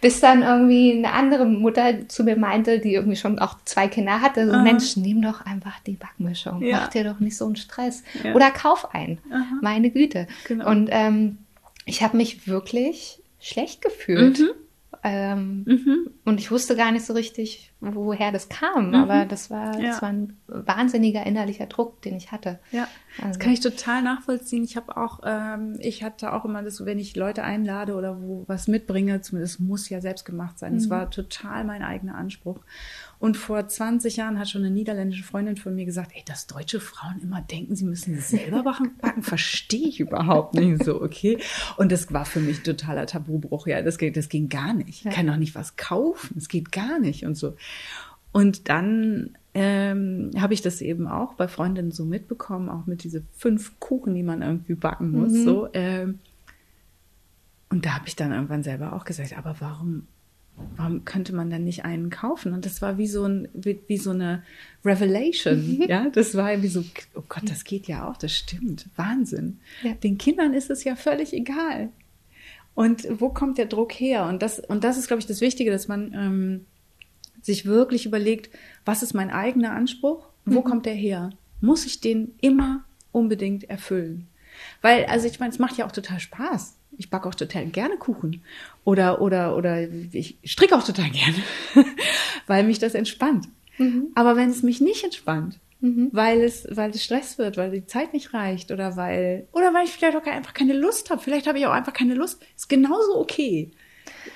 bis dann irgendwie eine andere Mutter zu mir meinte, die irgendwie schon auch zwei Kinder hatte, so Aha. Mensch, nimm doch einfach die Backmischung, ja. mach dir doch nicht so einen Stress ja. oder kauf ein, Aha. meine Güte. Genau. Und ähm, ich habe mich wirklich schlecht gefühlt. Mhm. Ähm, mhm. Und ich wusste gar nicht so richtig, woher das kam, mhm. aber das war, ja. das war ein wahnsinniger innerlicher Druck, den ich hatte. Ja, also. das kann ich total nachvollziehen. Ich habe auch, ähm, ich hatte auch immer das, wenn ich Leute einlade oder wo was mitbringe, zumindest muss ja selbst gemacht sein. Das mhm. war total mein eigener Anspruch. Und vor 20 Jahren hat schon eine niederländische Freundin von mir gesagt, ey, dass deutsche Frauen immer denken, sie müssen selber backen, verstehe ich überhaupt nicht so, okay? Und das war für mich totaler Tabubruch, ja, das, das ging gar nicht. Ich kann doch nicht was kaufen, es geht gar nicht und so. Und dann ähm, habe ich das eben auch bei Freundinnen so mitbekommen, auch mit diese fünf Kuchen, die man irgendwie backen muss, mhm. so. Ähm, und da habe ich dann irgendwann selber auch gesagt, aber warum warum könnte man denn nicht einen kaufen? Und das war wie so ein, wie, wie so eine Revelation. ja, das war wie so, oh Gott, das geht ja auch, das stimmt. Wahnsinn. Ja. Den Kindern ist es ja völlig egal. Und wo kommt der Druck her? Und das, und das ist, glaube ich, das Wichtige, dass man ähm, sich wirklich überlegt, was ist mein eigener Anspruch? Wo mhm. kommt der her? Muss ich den immer unbedingt erfüllen? Weil, also ich meine, es macht ja auch total Spaß ich backe auch total gerne Kuchen. Oder, oder, oder ich stricke auch total gerne, weil mich das entspannt. Mhm. Aber wenn es mich nicht entspannt, mhm. weil es, weil es Stress wird, weil die Zeit nicht reicht oder weil, oder weil ich vielleicht auch einfach keine Lust habe. Vielleicht habe ich auch einfach keine Lust. Ist genauso okay.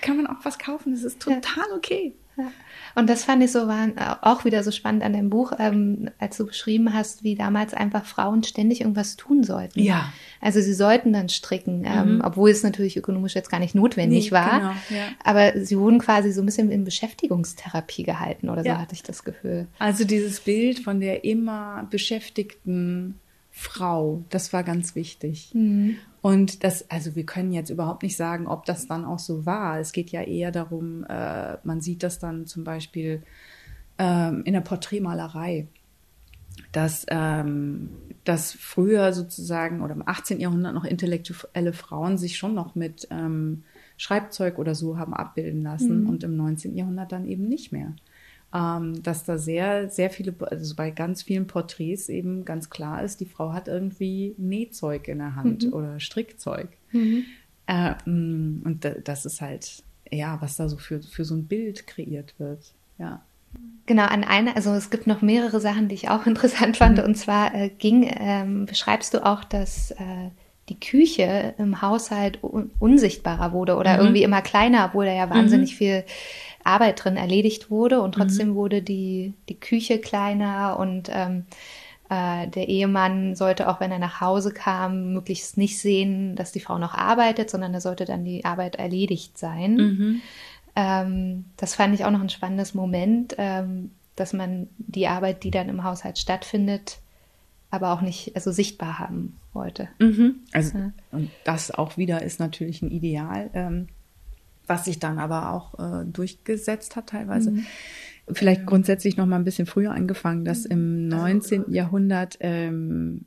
Kann man auch was kaufen. Das ist total ja. okay. Ja. Und das fand ich so war äh, auch wieder so spannend an dem Buch, ähm, als du beschrieben hast, wie damals einfach Frauen ständig irgendwas tun sollten. Ja. Also sie sollten dann stricken, ähm, mhm. obwohl es natürlich ökonomisch jetzt gar nicht notwendig nee, war. Genau, ja. Aber sie wurden quasi so ein bisschen in Beschäftigungstherapie gehalten oder so hatte ich das Gefühl. Also dieses Bild von der immer beschäftigten Frau, das war ganz wichtig. Mhm. Und das, also wir können jetzt überhaupt nicht sagen, ob das dann auch so war. Es geht ja eher darum, äh, man sieht das dann zum Beispiel ähm, in der Porträtmalerei, dass, ähm, dass früher sozusagen oder im 18. Jahrhundert noch intellektuelle Frauen sich schon noch mit ähm, Schreibzeug oder so haben abbilden lassen mhm. und im 19. Jahrhundert dann eben nicht mehr ähm, dass da sehr, sehr viele, also bei ganz vielen Porträts eben ganz klar ist, die Frau hat irgendwie Nähzeug in der Hand mhm. oder Strickzeug. Mhm. Äh, und das ist halt, ja, was da so für, für so ein Bild kreiert wird. Ja. Genau, an einer, also es gibt noch mehrere Sachen, die ich auch interessant fand. Mhm. Und zwar äh, ging, ähm, beschreibst du auch, dass äh, die Küche im Haushalt un unsichtbarer wurde oder mhm. irgendwie immer kleiner, obwohl da ja mhm. wahnsinnig viel Arbeit drin erledigt wurde und trotzdem mhm. wurde die, die Küche kleiner und ähm, äh, der Ehemann sollte auch, wenn er nach Hause kam, möglichst nicht sehen, dass die Frau noch arbeitet, sondern er sollte dann die Arbeit erledigt sein. Mhm. Ähm, das fand ich auch noch ein spannendes Moment, ähm, dass man die Arbeit, die dann im Haushalt stattfindet, aber auch nicht also sichtbar haben wollte. Mhm. Also ja. und das auch wieder ist natürlich ein Ideal. Ähm, was sich dann aber auch äh, durchgesetzt hat teilweise. Mhm. Vielleicht grundsätzlich noch mal ein bisschen früher angefangen, dass im 19. Jahrhundert ähm,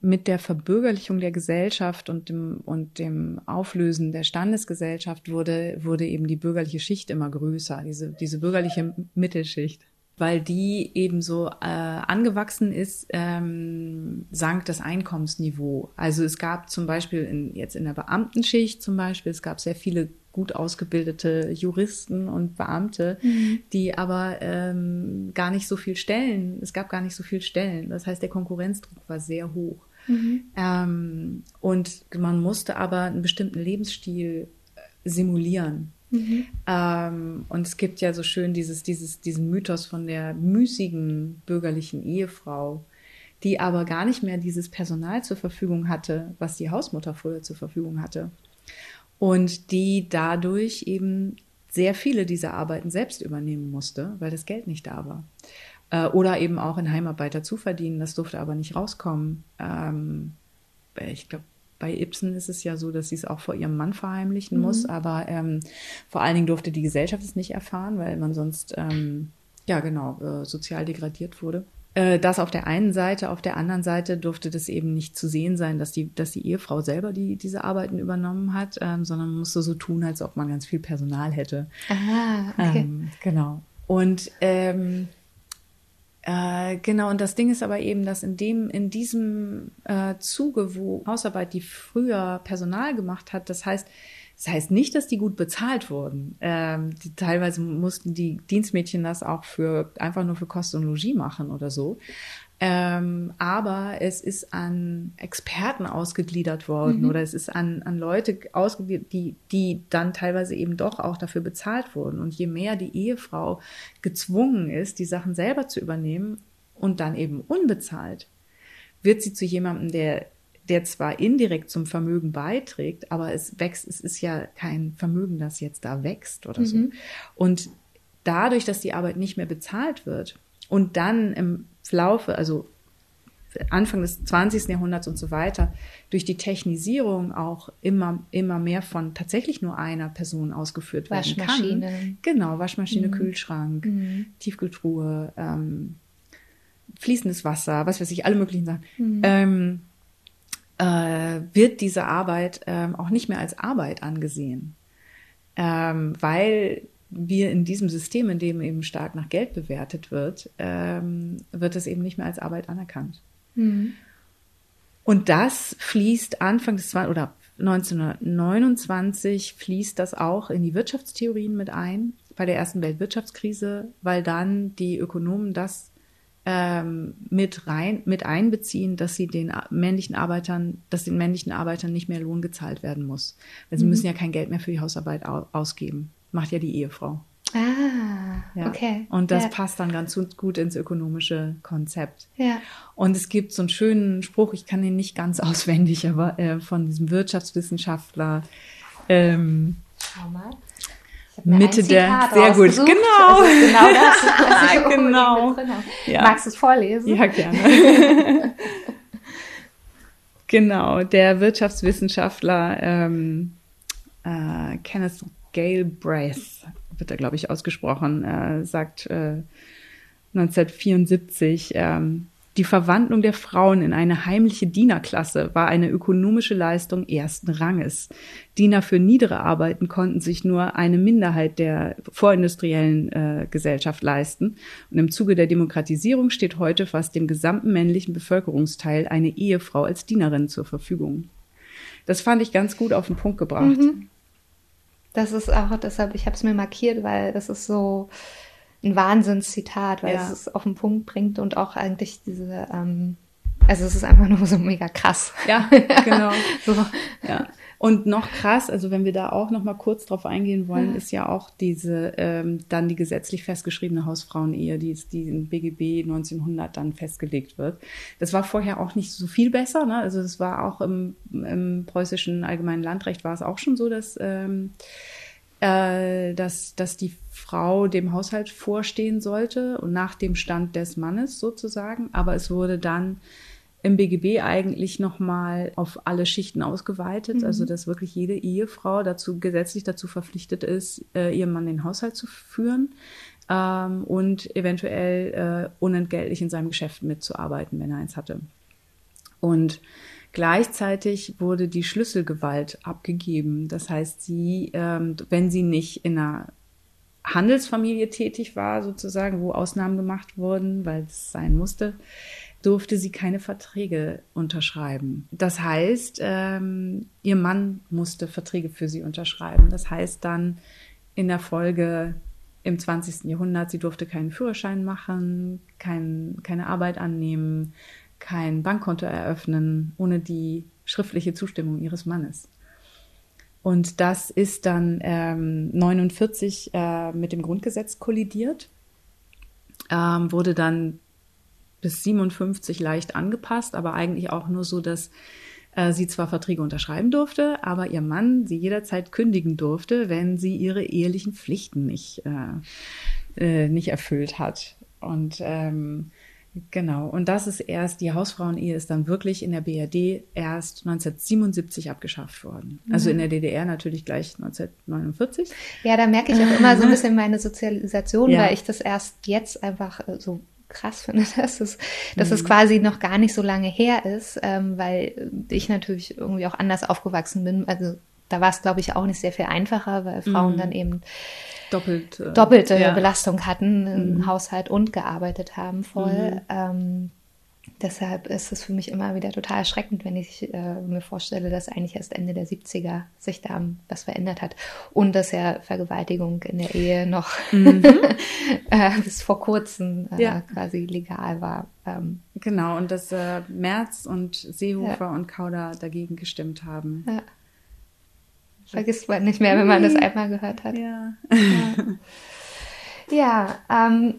mit der Verbürgerlichung der Gesellschaft und dem, und dem Auflösen der Standesgesellschaft wurde, wurde eben die bürgerliche Schicht immer größer, diese, diese bürgerliche Mittelschicht. Weil die eben so äh, angewachsen ist, ähm, sank das Einkommensniveau. Also es gab zum Beispiel in, jetzt in der Beamtenschicht zum Beispiel, es gab sehr viele gut ausgebildete Juristen und Beamte, mhm. die aber ähm, gar nicht so viel Stellen, es gab gar nicht so viel Stellen. Das heißt, der Konkurrenzdruck war sehr hoch. Mhm. Ähm, und man musste aber einen bestimmten Lebensstil äh, simulieren. Mhm. Ähm, und es gibt ja so schön dieses, dieses, diesen Mythos von der müßigen bürgerlichen Ehefrau, die aber gar nicht mehr dieses Personal zur Verfügung hatte, was die Hausmutter früher zur Verfügung hatte. Und die dadurch eben sehr viele dieser Arbeiten selbst übernehmen musste, weil das Geld nicht da war. Äh, oder eben auch in Heimarbeit dazu verdienen. Das durfte aber nicht rauskommen. Ähm, ich glaube, bei Ibsen ist es ja so, dass sie es auch vor ihrem Mann verheimlichen mhm. muss, aber ähm, vor allen Dingen durfte die Gesellschaft es nicht erfahren, weil man sonst ähm, ja genau äh, sozial degradiert wurde. Äh, das auf der einen Seite, auf der anderen Seite durfte das eben nicht zu sehen sein, dass die, dass die Ehefrau selber die, diese Arbeiten übernommen hat, ähm, sondern man musste so tun, als ob man ganz viel Personal hätte. Aha, okay. Ähm, genau. Und ähm, äh, genau, und das Ding ist aber eben, dass in dem, in diesem äh, Zuge, wo Hausarbeit, die früher Personal gemacht hat, das heißt, das heißt nicht, dass die gut bezahlt wurden. Ähm, die, teilweise mussten die Dienstmädchen das auch für einfach nur für Kost und Logis machen oder so. Ähm, aber es ist an Experten ausgegliedert worden mhm. oder es ist an, an Leute ausgegliedert, die, die dann teilweise eben doch auch dafür bezahlt wurden. Und je mehr die Ehefrau gezwungen ist, die Sachen selber zu übernehmen und dann eben unbezahlt, wird sie zu jemandem, der, der zwar indirekt zum Vermögen beiträgt, aber es wächst, es ist ja kein Vermögen, das jetzt da wächst oder so. Mhm. Und dadurch, dass die Arbeit nicht mehr bezahlt wird und dann im Laufe, also Anfang des 20. Jahrhunderts und so weiter, durch die Technisierung auch immer, immer mehr von tatsächlich nur einer Person ausgeführt werden Waschmaschine. kann. Genau, Waschmaschine, mhm. Kühlschrank, mhm. Tiefkühltruhe, ähm, fließendes Wasser, was weiß ich, alle möglichen Sachen. Mhm. Ähm, äh, wird diese Arbeit ähm, auch nicht mehr als Arbeit angesehen. Ähm, weil wir in diesem System, in dem eben stark nach Geld bewertet wird, ähm, wird es eben nicht mehr als Arbeit anerkannt. Mhm. Und das fließt Anfang des oder 1929 fließt das auch in die Wirtschaftstheorien mit ein, bei der ersten Weltwirtschaftskrise, weil dann die Ökonomen das ähm, mit rein, mit einbeziehen, dass sie den männlichen Arbeitern, dass den männlichen Arbeitern nicht mehr Lohn gezahlt werden muss. Weil sie mhm. müssen ja kein Geld mehr für die Hausarbeit ausgeben macht ja die Ehefrau. Ah, ja. okay. Und das ja. passt dann ganz gut ins ökonomische Konzept. Ja. Und es gibt so einen schönen Spruch, ich kann den nicht ganz auswendig, aber äh, von diesem Wirtschaftswissenschaftler. Ähm, Schau mal. Mitte der, sehr gut, genau. genau das, was ich genau. Ja. Magst du es vorlesen? Ja, gerne. genau, der Wirtschaftswissenschaftler ähm, äh, Kenneth Gail Braith, wird er, glaube ich, ausgesprochen, äh, sagt äh, 1974, ähm, die Verwandlung der Frauen in eine heimliche Dienerklasse war eine ökonomische Leistung ersten Ranges. Diener für niedere Arbeiten konnten sich nur eine Minderheit der vorindustriellen äh, Gesellschaft leisten. Und im Zuge der Demokratisierung steht heute fast dem gesamten männlichen Bevölkerungsteil eine Ehefrau als Dienerin zur Verfügung. Das fand ich ganz gut auf den Punkt gebracht. Mhm. Das ist auch deshalb, ich habe es mir markiert, weil das ist so ein Wahnsinnszitat, weil ja. es es auf den Punkt bringt und auch eigentlich diese, ähm, also es ist einfach nur so mega krass. Ja, genau. so. Ja. Und noch krass, also wenn wir da auch noch mal kurz drauf eingehen wollen, ist ja auch diese ähm, dann die gesetzlich festgeschriebene Hausfrauenehe, die, die in BGB 1900 dann festgelegt wird. Das war vorher auch nicht so viel besser. Ne? Also das war auch im, im preußischen allgemeinen Landrecht war es auch schon so, dass ähm, äh, dass, dass die Frau dem Haushalt vorstehen sollte und nach dem Stand des Mannes sozusagen. Aber es wurde dann im BGB eigentlich nochmal auf alle Schichten ausgeweitet, mhm. also dass wirklich jede Ehefrau dazu gesetzlich dazu verpflichtet ist, äh, ihrem Mann den Haushalt zu führen ähm, und eventuell äh, unentgeltlich in seinem Geschäft mitzuarbeiten, wenn er eins hatte. Und gleichzeitig wurde die Schlüsselgewalt abgegeben. Das heißt, sie, ähm, wenn sie nicht in einer Handelsfamilie tätig war, sozusagen, wo Ausnahmen gemacht wurden, weil es sein musste, durfte sie keine Verträge unterschreiben. Das heißt, ähm, ihr Mann musste Verträge für sie unterschreiben. Das heißt dann in der Folge im 20. Jahrhundert, sie durfte keinen Führerschein machen, kein, keine Arbeit annehmen, kein Bankkonto eröffnen, ohne die schriftliche Zustimmung ihres Mannes. Und das ist dann ähm, 49 äh, mit dem Grundgesetz kollidiert, ähm, wurde dann bis 57 leicht angepasst, aber eigentlich auch nur so, dass äh, sie zwar Verträge unterschreiben durfte, aber ihr Mann sie jederzeit kündigen durfte, wenn sie ihre ehelichen Pflichten nicht, äh, äh, nicht erfüllt hat. Und ähm, genau, und das ist erst, die Hausfrauenehe ist dann wirklich in der BRD erst 1977 abgeschafft worden. Also in der DDR natürlich gleich 1949. Ja, da merke ich auch immer so ein bisschen meine Sozialisation, ja. weil ich das erst jetzt einfach äh, so krass finde, dass es, dass mhm. es quasi noch gar nicht so lange her ist, ähm, weil ich natürlich irgendwie auch anders aufgewachsen bin. Also da war es, glaube ich, auch nicht sehr viel einfacher, weil Frauen mhm. dann eben Doppelt, äh, doppelte ja. Belastung hatten im mhm. Haushalt und gearbeitet haben voll. Mhm. Ähm, Deshalb ist es für mich immer wieder total erschreckend, wenn ich äh, mir vorstelle, dass eigentlich erst Ende der 70er sich da was verändert hat und dass ja Vergewaltigung in der Ehe noch mhm. äh, bis vor kurzem äh, ja. quasi legal war. Ähm, genau, und dass äh, Merz und Seehofer ja. und Kauder dagegen gestimmt haben. Ja. Vergisst man nicht mehr, wenn man das einmal gehört hat. Ja. Ja, ja ähm,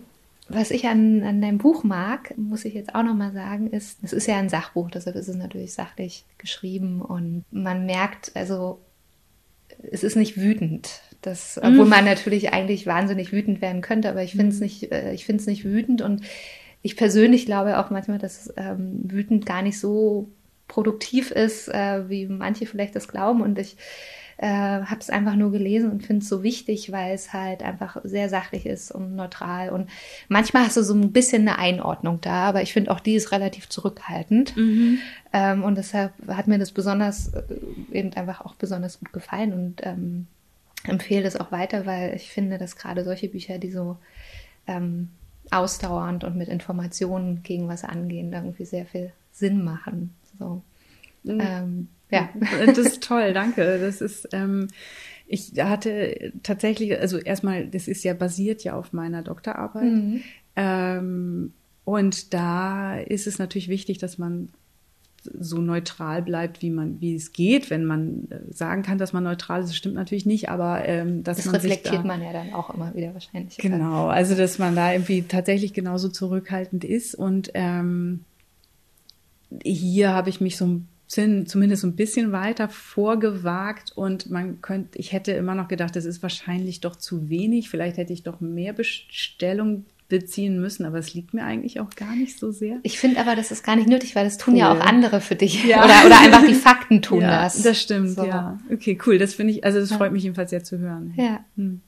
was ich an, an deinem Buch mag, muss ich jetzt auch nochmal sagen, ist, es ist ja ein Sachbuch, deshalb ist es natürlich sachlich geschrieben und man merkt, also es ist nicht wütend. Das, obwohl mm. man natürlich eigentlich wahnsinnig wütend werden könnte, aber ich finde es mhm. nicht, äh, ich finde es nicht wütend und ich persönlich glaube auch manchmal, dass ähm, wütend gar nicht so produktiv ist, äh, wie manche vielleicht das glauben und ich äh, habe es einfach nur gelesen und finde es so wichtig, weil es halt einfach sehr sachlich ist und neutral. Und manchmal hast du so ein bisschen eine Einordnung da, aber ich finde auch die ist relativ zurückhaltend. Mhm. Ähm, und deshalb hat mir das besonders äh, eben einfach auch besonders gut gefallen und ähm, empfehle das auch weiter, weil ich finde, dass gerade solche Bücher, die so ähm, ausdauernd und mit Informationen gegen was angehen, irgendwie sehr viel Sinn machen. So. Mhm. Ähm, ja. Das ist toll, danke. Das ist, ähm, ich hatte tatsächlich, also erstmal, das ist ja basiert ja auf meiner Doktorarbeit. Mhm. Ähm, und da ist es natürlich wichtig, dass man so neutral bleibt, wie man, wie es geht, wenn man äh, sagen kann, dass man neutral ist. Das stimmt natürlich nicht, aber ähm, dass das man reflektiert da, man ja dann auch immer wieder wahrscheinlich. Genau, also dass man da irgendwie tatsächlich genauso zurückhaltend ist und ähm, hier habe ich mich so ein sind zumindest ein bisschen weiter vorgewagt und man könnte, ich hätte immer noch gedacht, das ist wahrscheinlich doch zu wenig. Vielleicht hätte ich doch mehr Bestellung beziehen müssen, aber es liegt mir eigentlich auch gar nicht so sehr. Ich finde aber, das ist gar nicht nötig, weil das tun cool. ja auch andere für dich. Ja. Oder, oder einfach die Fakten tun ja, das. Das stimmt, so. ja. Okay, cool. Das finde ich, also das freut mich jedenfalls sehr zu hören. Ja. Hm.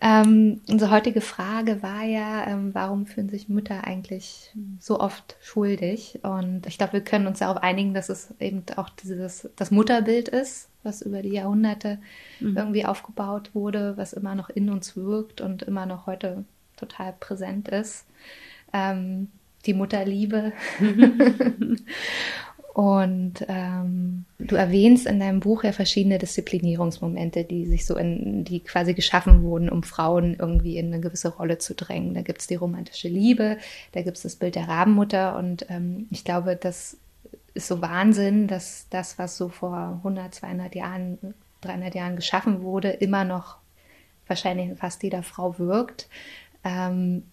Ähm, unsere heutige Frage war ja, ähm, warum fühlen sich Mütter eigentlich so oft schuldig? Und ich glaube, wir können uns darauf einigen, dass es eben auch dieses das Mutterbild ist, was über die Jahrhunderte mhm. irgendwie aufgebaut wurde, was immer noch in uns wirkt und immer noch heute total präsent ist. Ähm, die Mutterliebe. Und ähm, du erwähnst in deinem Buch ja verschiedene Disziplinierungsmomente, die sich so in, die quasi geschaffen wurden, um Frauen irgendwie in eine gewisse Rolle zu drängen. Da gibt's die romantische Liebe, da gibt's das Bild der Rabenmutter und ähm, ich glaube, das ist so Wahnsinn, dass das, was so vor 100, 200 Jahren, 300 Jahren geschaffen wurde, immer noch wahrscheinlich in fast jeder Frau wirkt. Ähm,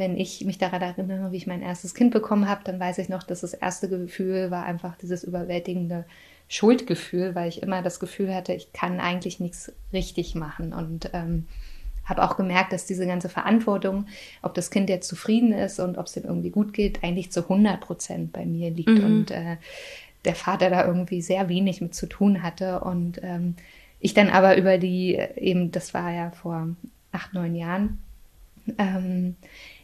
wenn ich mich daran erinnere, wie ich mein erstes Kind bekommen habe, dann weiß ich noch, dass das erste Gefühl war einfach dieses überwältigende Schuldgefühl, weil ich immer das Gefühl hatte, ich kann eigentlich nichts richtig machen. Und ähm, habe auch gemerkt, dass diese ganze Verantwortung, ob das Kind jetzt zufrieden ist und ob es dem irgendwie gut geht, eigentlich zu 100 Prozent bei mir liegt. Mhm. und äh, der Vater da irgendwie sehr wenig mit zu tun hatte. Und ähm, ich dann aber über die eben, das war ja vor acht, neun Jahren, ähm,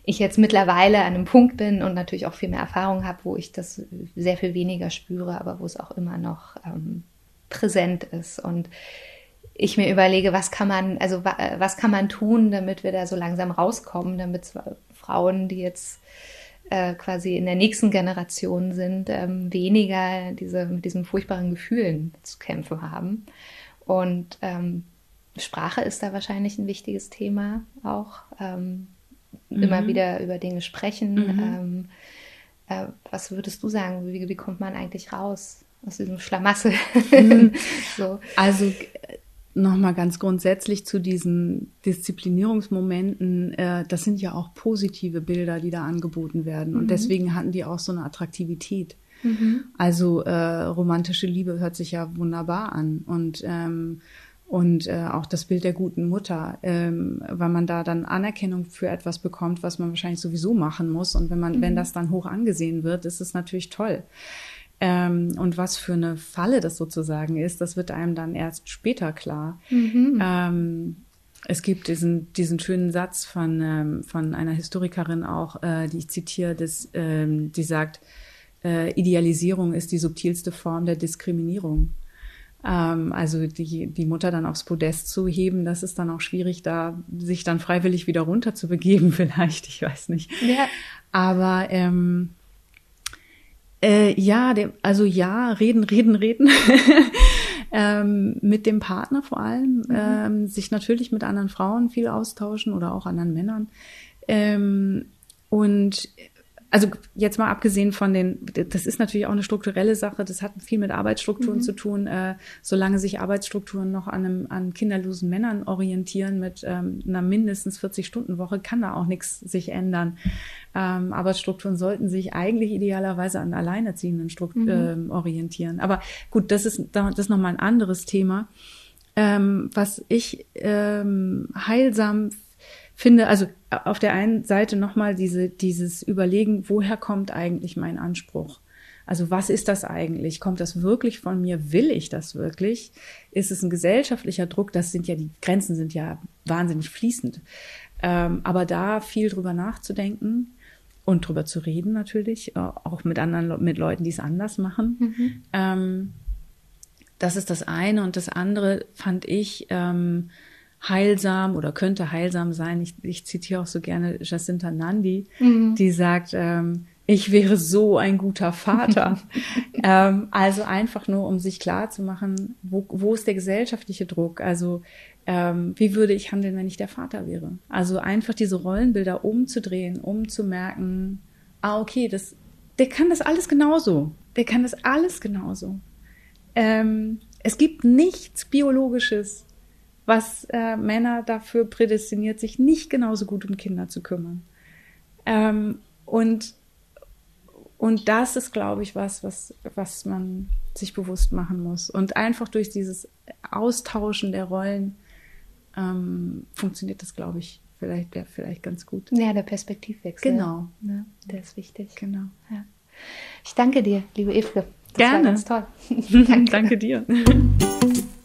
ich jetzt mittlerweile an einem Punkt bin und natürlich auch viel mehr Erfahrung habe, wo ich das sehr viel weniger spüre, aber wo es auch immer noch ähm, präsent ist. Und ich mir überlege, was kann man, also was kann man tun, damit wir da so langsam rauskommen, damit Frauen, die jetzt äh, quasi in der nächsten Generation sind, ähm, weniger diese, mit diesen furchtbaren Gefühlen zu kämpfen haben. Und ähm, Sprache ist da wahrscheinlich ein wichtiges Thema auch. Ähm, mhm. Immer wieder über Dinge sprechen. Mhm. Ähm, äh, was würdest du sagen? Wie, wie, kommt man eigentlich raus aus diesem Schlamassel? Mhm. so. Also nochmal ganz grundsätzlich zu diesen Disziplinierungsmomenten, äh, das sind ja auch positive Bilder, die da angeboten werden. Und mhm. deswegen hatten die auch so eine Attraktivität. Mhm. Also äh, romantische Liebe hört sich ja wunderbar an. Und ähm, und äh, auch das Bild der guten Mutter, ähm, weil man da dann Anerkennung für etwas bekommt, was man wahrscheinlich sowieso machen muss. Und wenn man, mhm. wenn das dann hoch angesehen wird, ist es natürlich toll. Ähm, und was für eine Falle das sozusagen ist, das wird einem dann erst später klar. Mhm. Ähm, es gibt diesen, diesen schönen Satz von, ähm, von einer Historikerin auch, äh, die ich zitiere, das, ähm, die sagt, äh, Idealisierung ist die subtilste Form der Diskriminierung. Ähm, also die, die Mutter dann aufs Podest zu heben, das ist dann auch schwierig, da sich dann freiwillig wieder runter zu begeben, vielleicht, ich weiß nicht. Ja. Aber ähm, äh, ja, der, also ja, reden, reden, reden. ähm, mit dem Partner vor allem, mhm. ähm, sich natürlich mit anderen Frauen viel austauschen oder auch anderen Männern. Ähm, und also jetzt mal abgesehen von den, das ist natürlich auch eine strukturelle Sache, das hat viel mit Arbeitsstrukturen mhm. zu tun. Äh, solange sich Arbeitsstrukturen noch an, einem, an kinderlosen Männern orientieren mit ähm, einer mindestens 40-Stunden-Woche, kann da auch nichts sich ändern. Ähm, Arbeitsstrukturen sollten sich eigentlich idealerweise an Alleinerziehenden Strukt mhm. ähm, orientieren. Aber gut, das ist, das ist nochmal ein anderes Thema. Ähm, was ich ähm, heilsam finde, also auf der einen Seite nochmal diese, dieses Überlegen, woher kommt eigentlich mein Anspruch? Also was ist das eigentlich? Kommt das wirklich von mir? Will ich das wirklich? Ist es ein gesellschaftlicher Druck? Das sind ja, die Grenzen sind ja wahnsinnig fließend. Ähm, aber da viel drüber nachzudenken und drüber zu reden natürlich, äh, auch mit anderen, mit Leuten, die es anders machen. Mhm. Ähm, das ist das eine. Und das andere fand ich, ähm, heilsam oder könnte heilsam sein. Ich, ich zitiere auch so gerne Jacinta Nandi, mhm. die sagt, ähm, ich wäre so ein guter Vater. ähm, also einfach nur, um sich klar zu machen, wo, wo ist der gesellschaftliche Druck? Also ähm, wie würde ich handeln, wenn ich der Vater wäre? Also einfach diese Rollenbilder umzudrehen, um zu merken, ah, okay, das, der kann das alles genauso. Der kann das alles genauso. Ähm, es gibt nichts Biologisches, was äh, Männer dafür prädestiniert, sich nicht genauso gut um Kinder zu kümmern. Ähm, und, und das ist, glaube ich, was, was, was man sich bewusst machen muss. Und einfach durch dieses Austauschen der Rollen ähm, funktioniert das, glaube ich, vielleicht, ja, vielleicht ganz gut. Ja, der Perspektivwechsel. Genau. Ja, der ist wichtig. Genau. Ja. Ich danke dir, liebe Evke. Das Gerne. war ganz toll. danke. danke dir.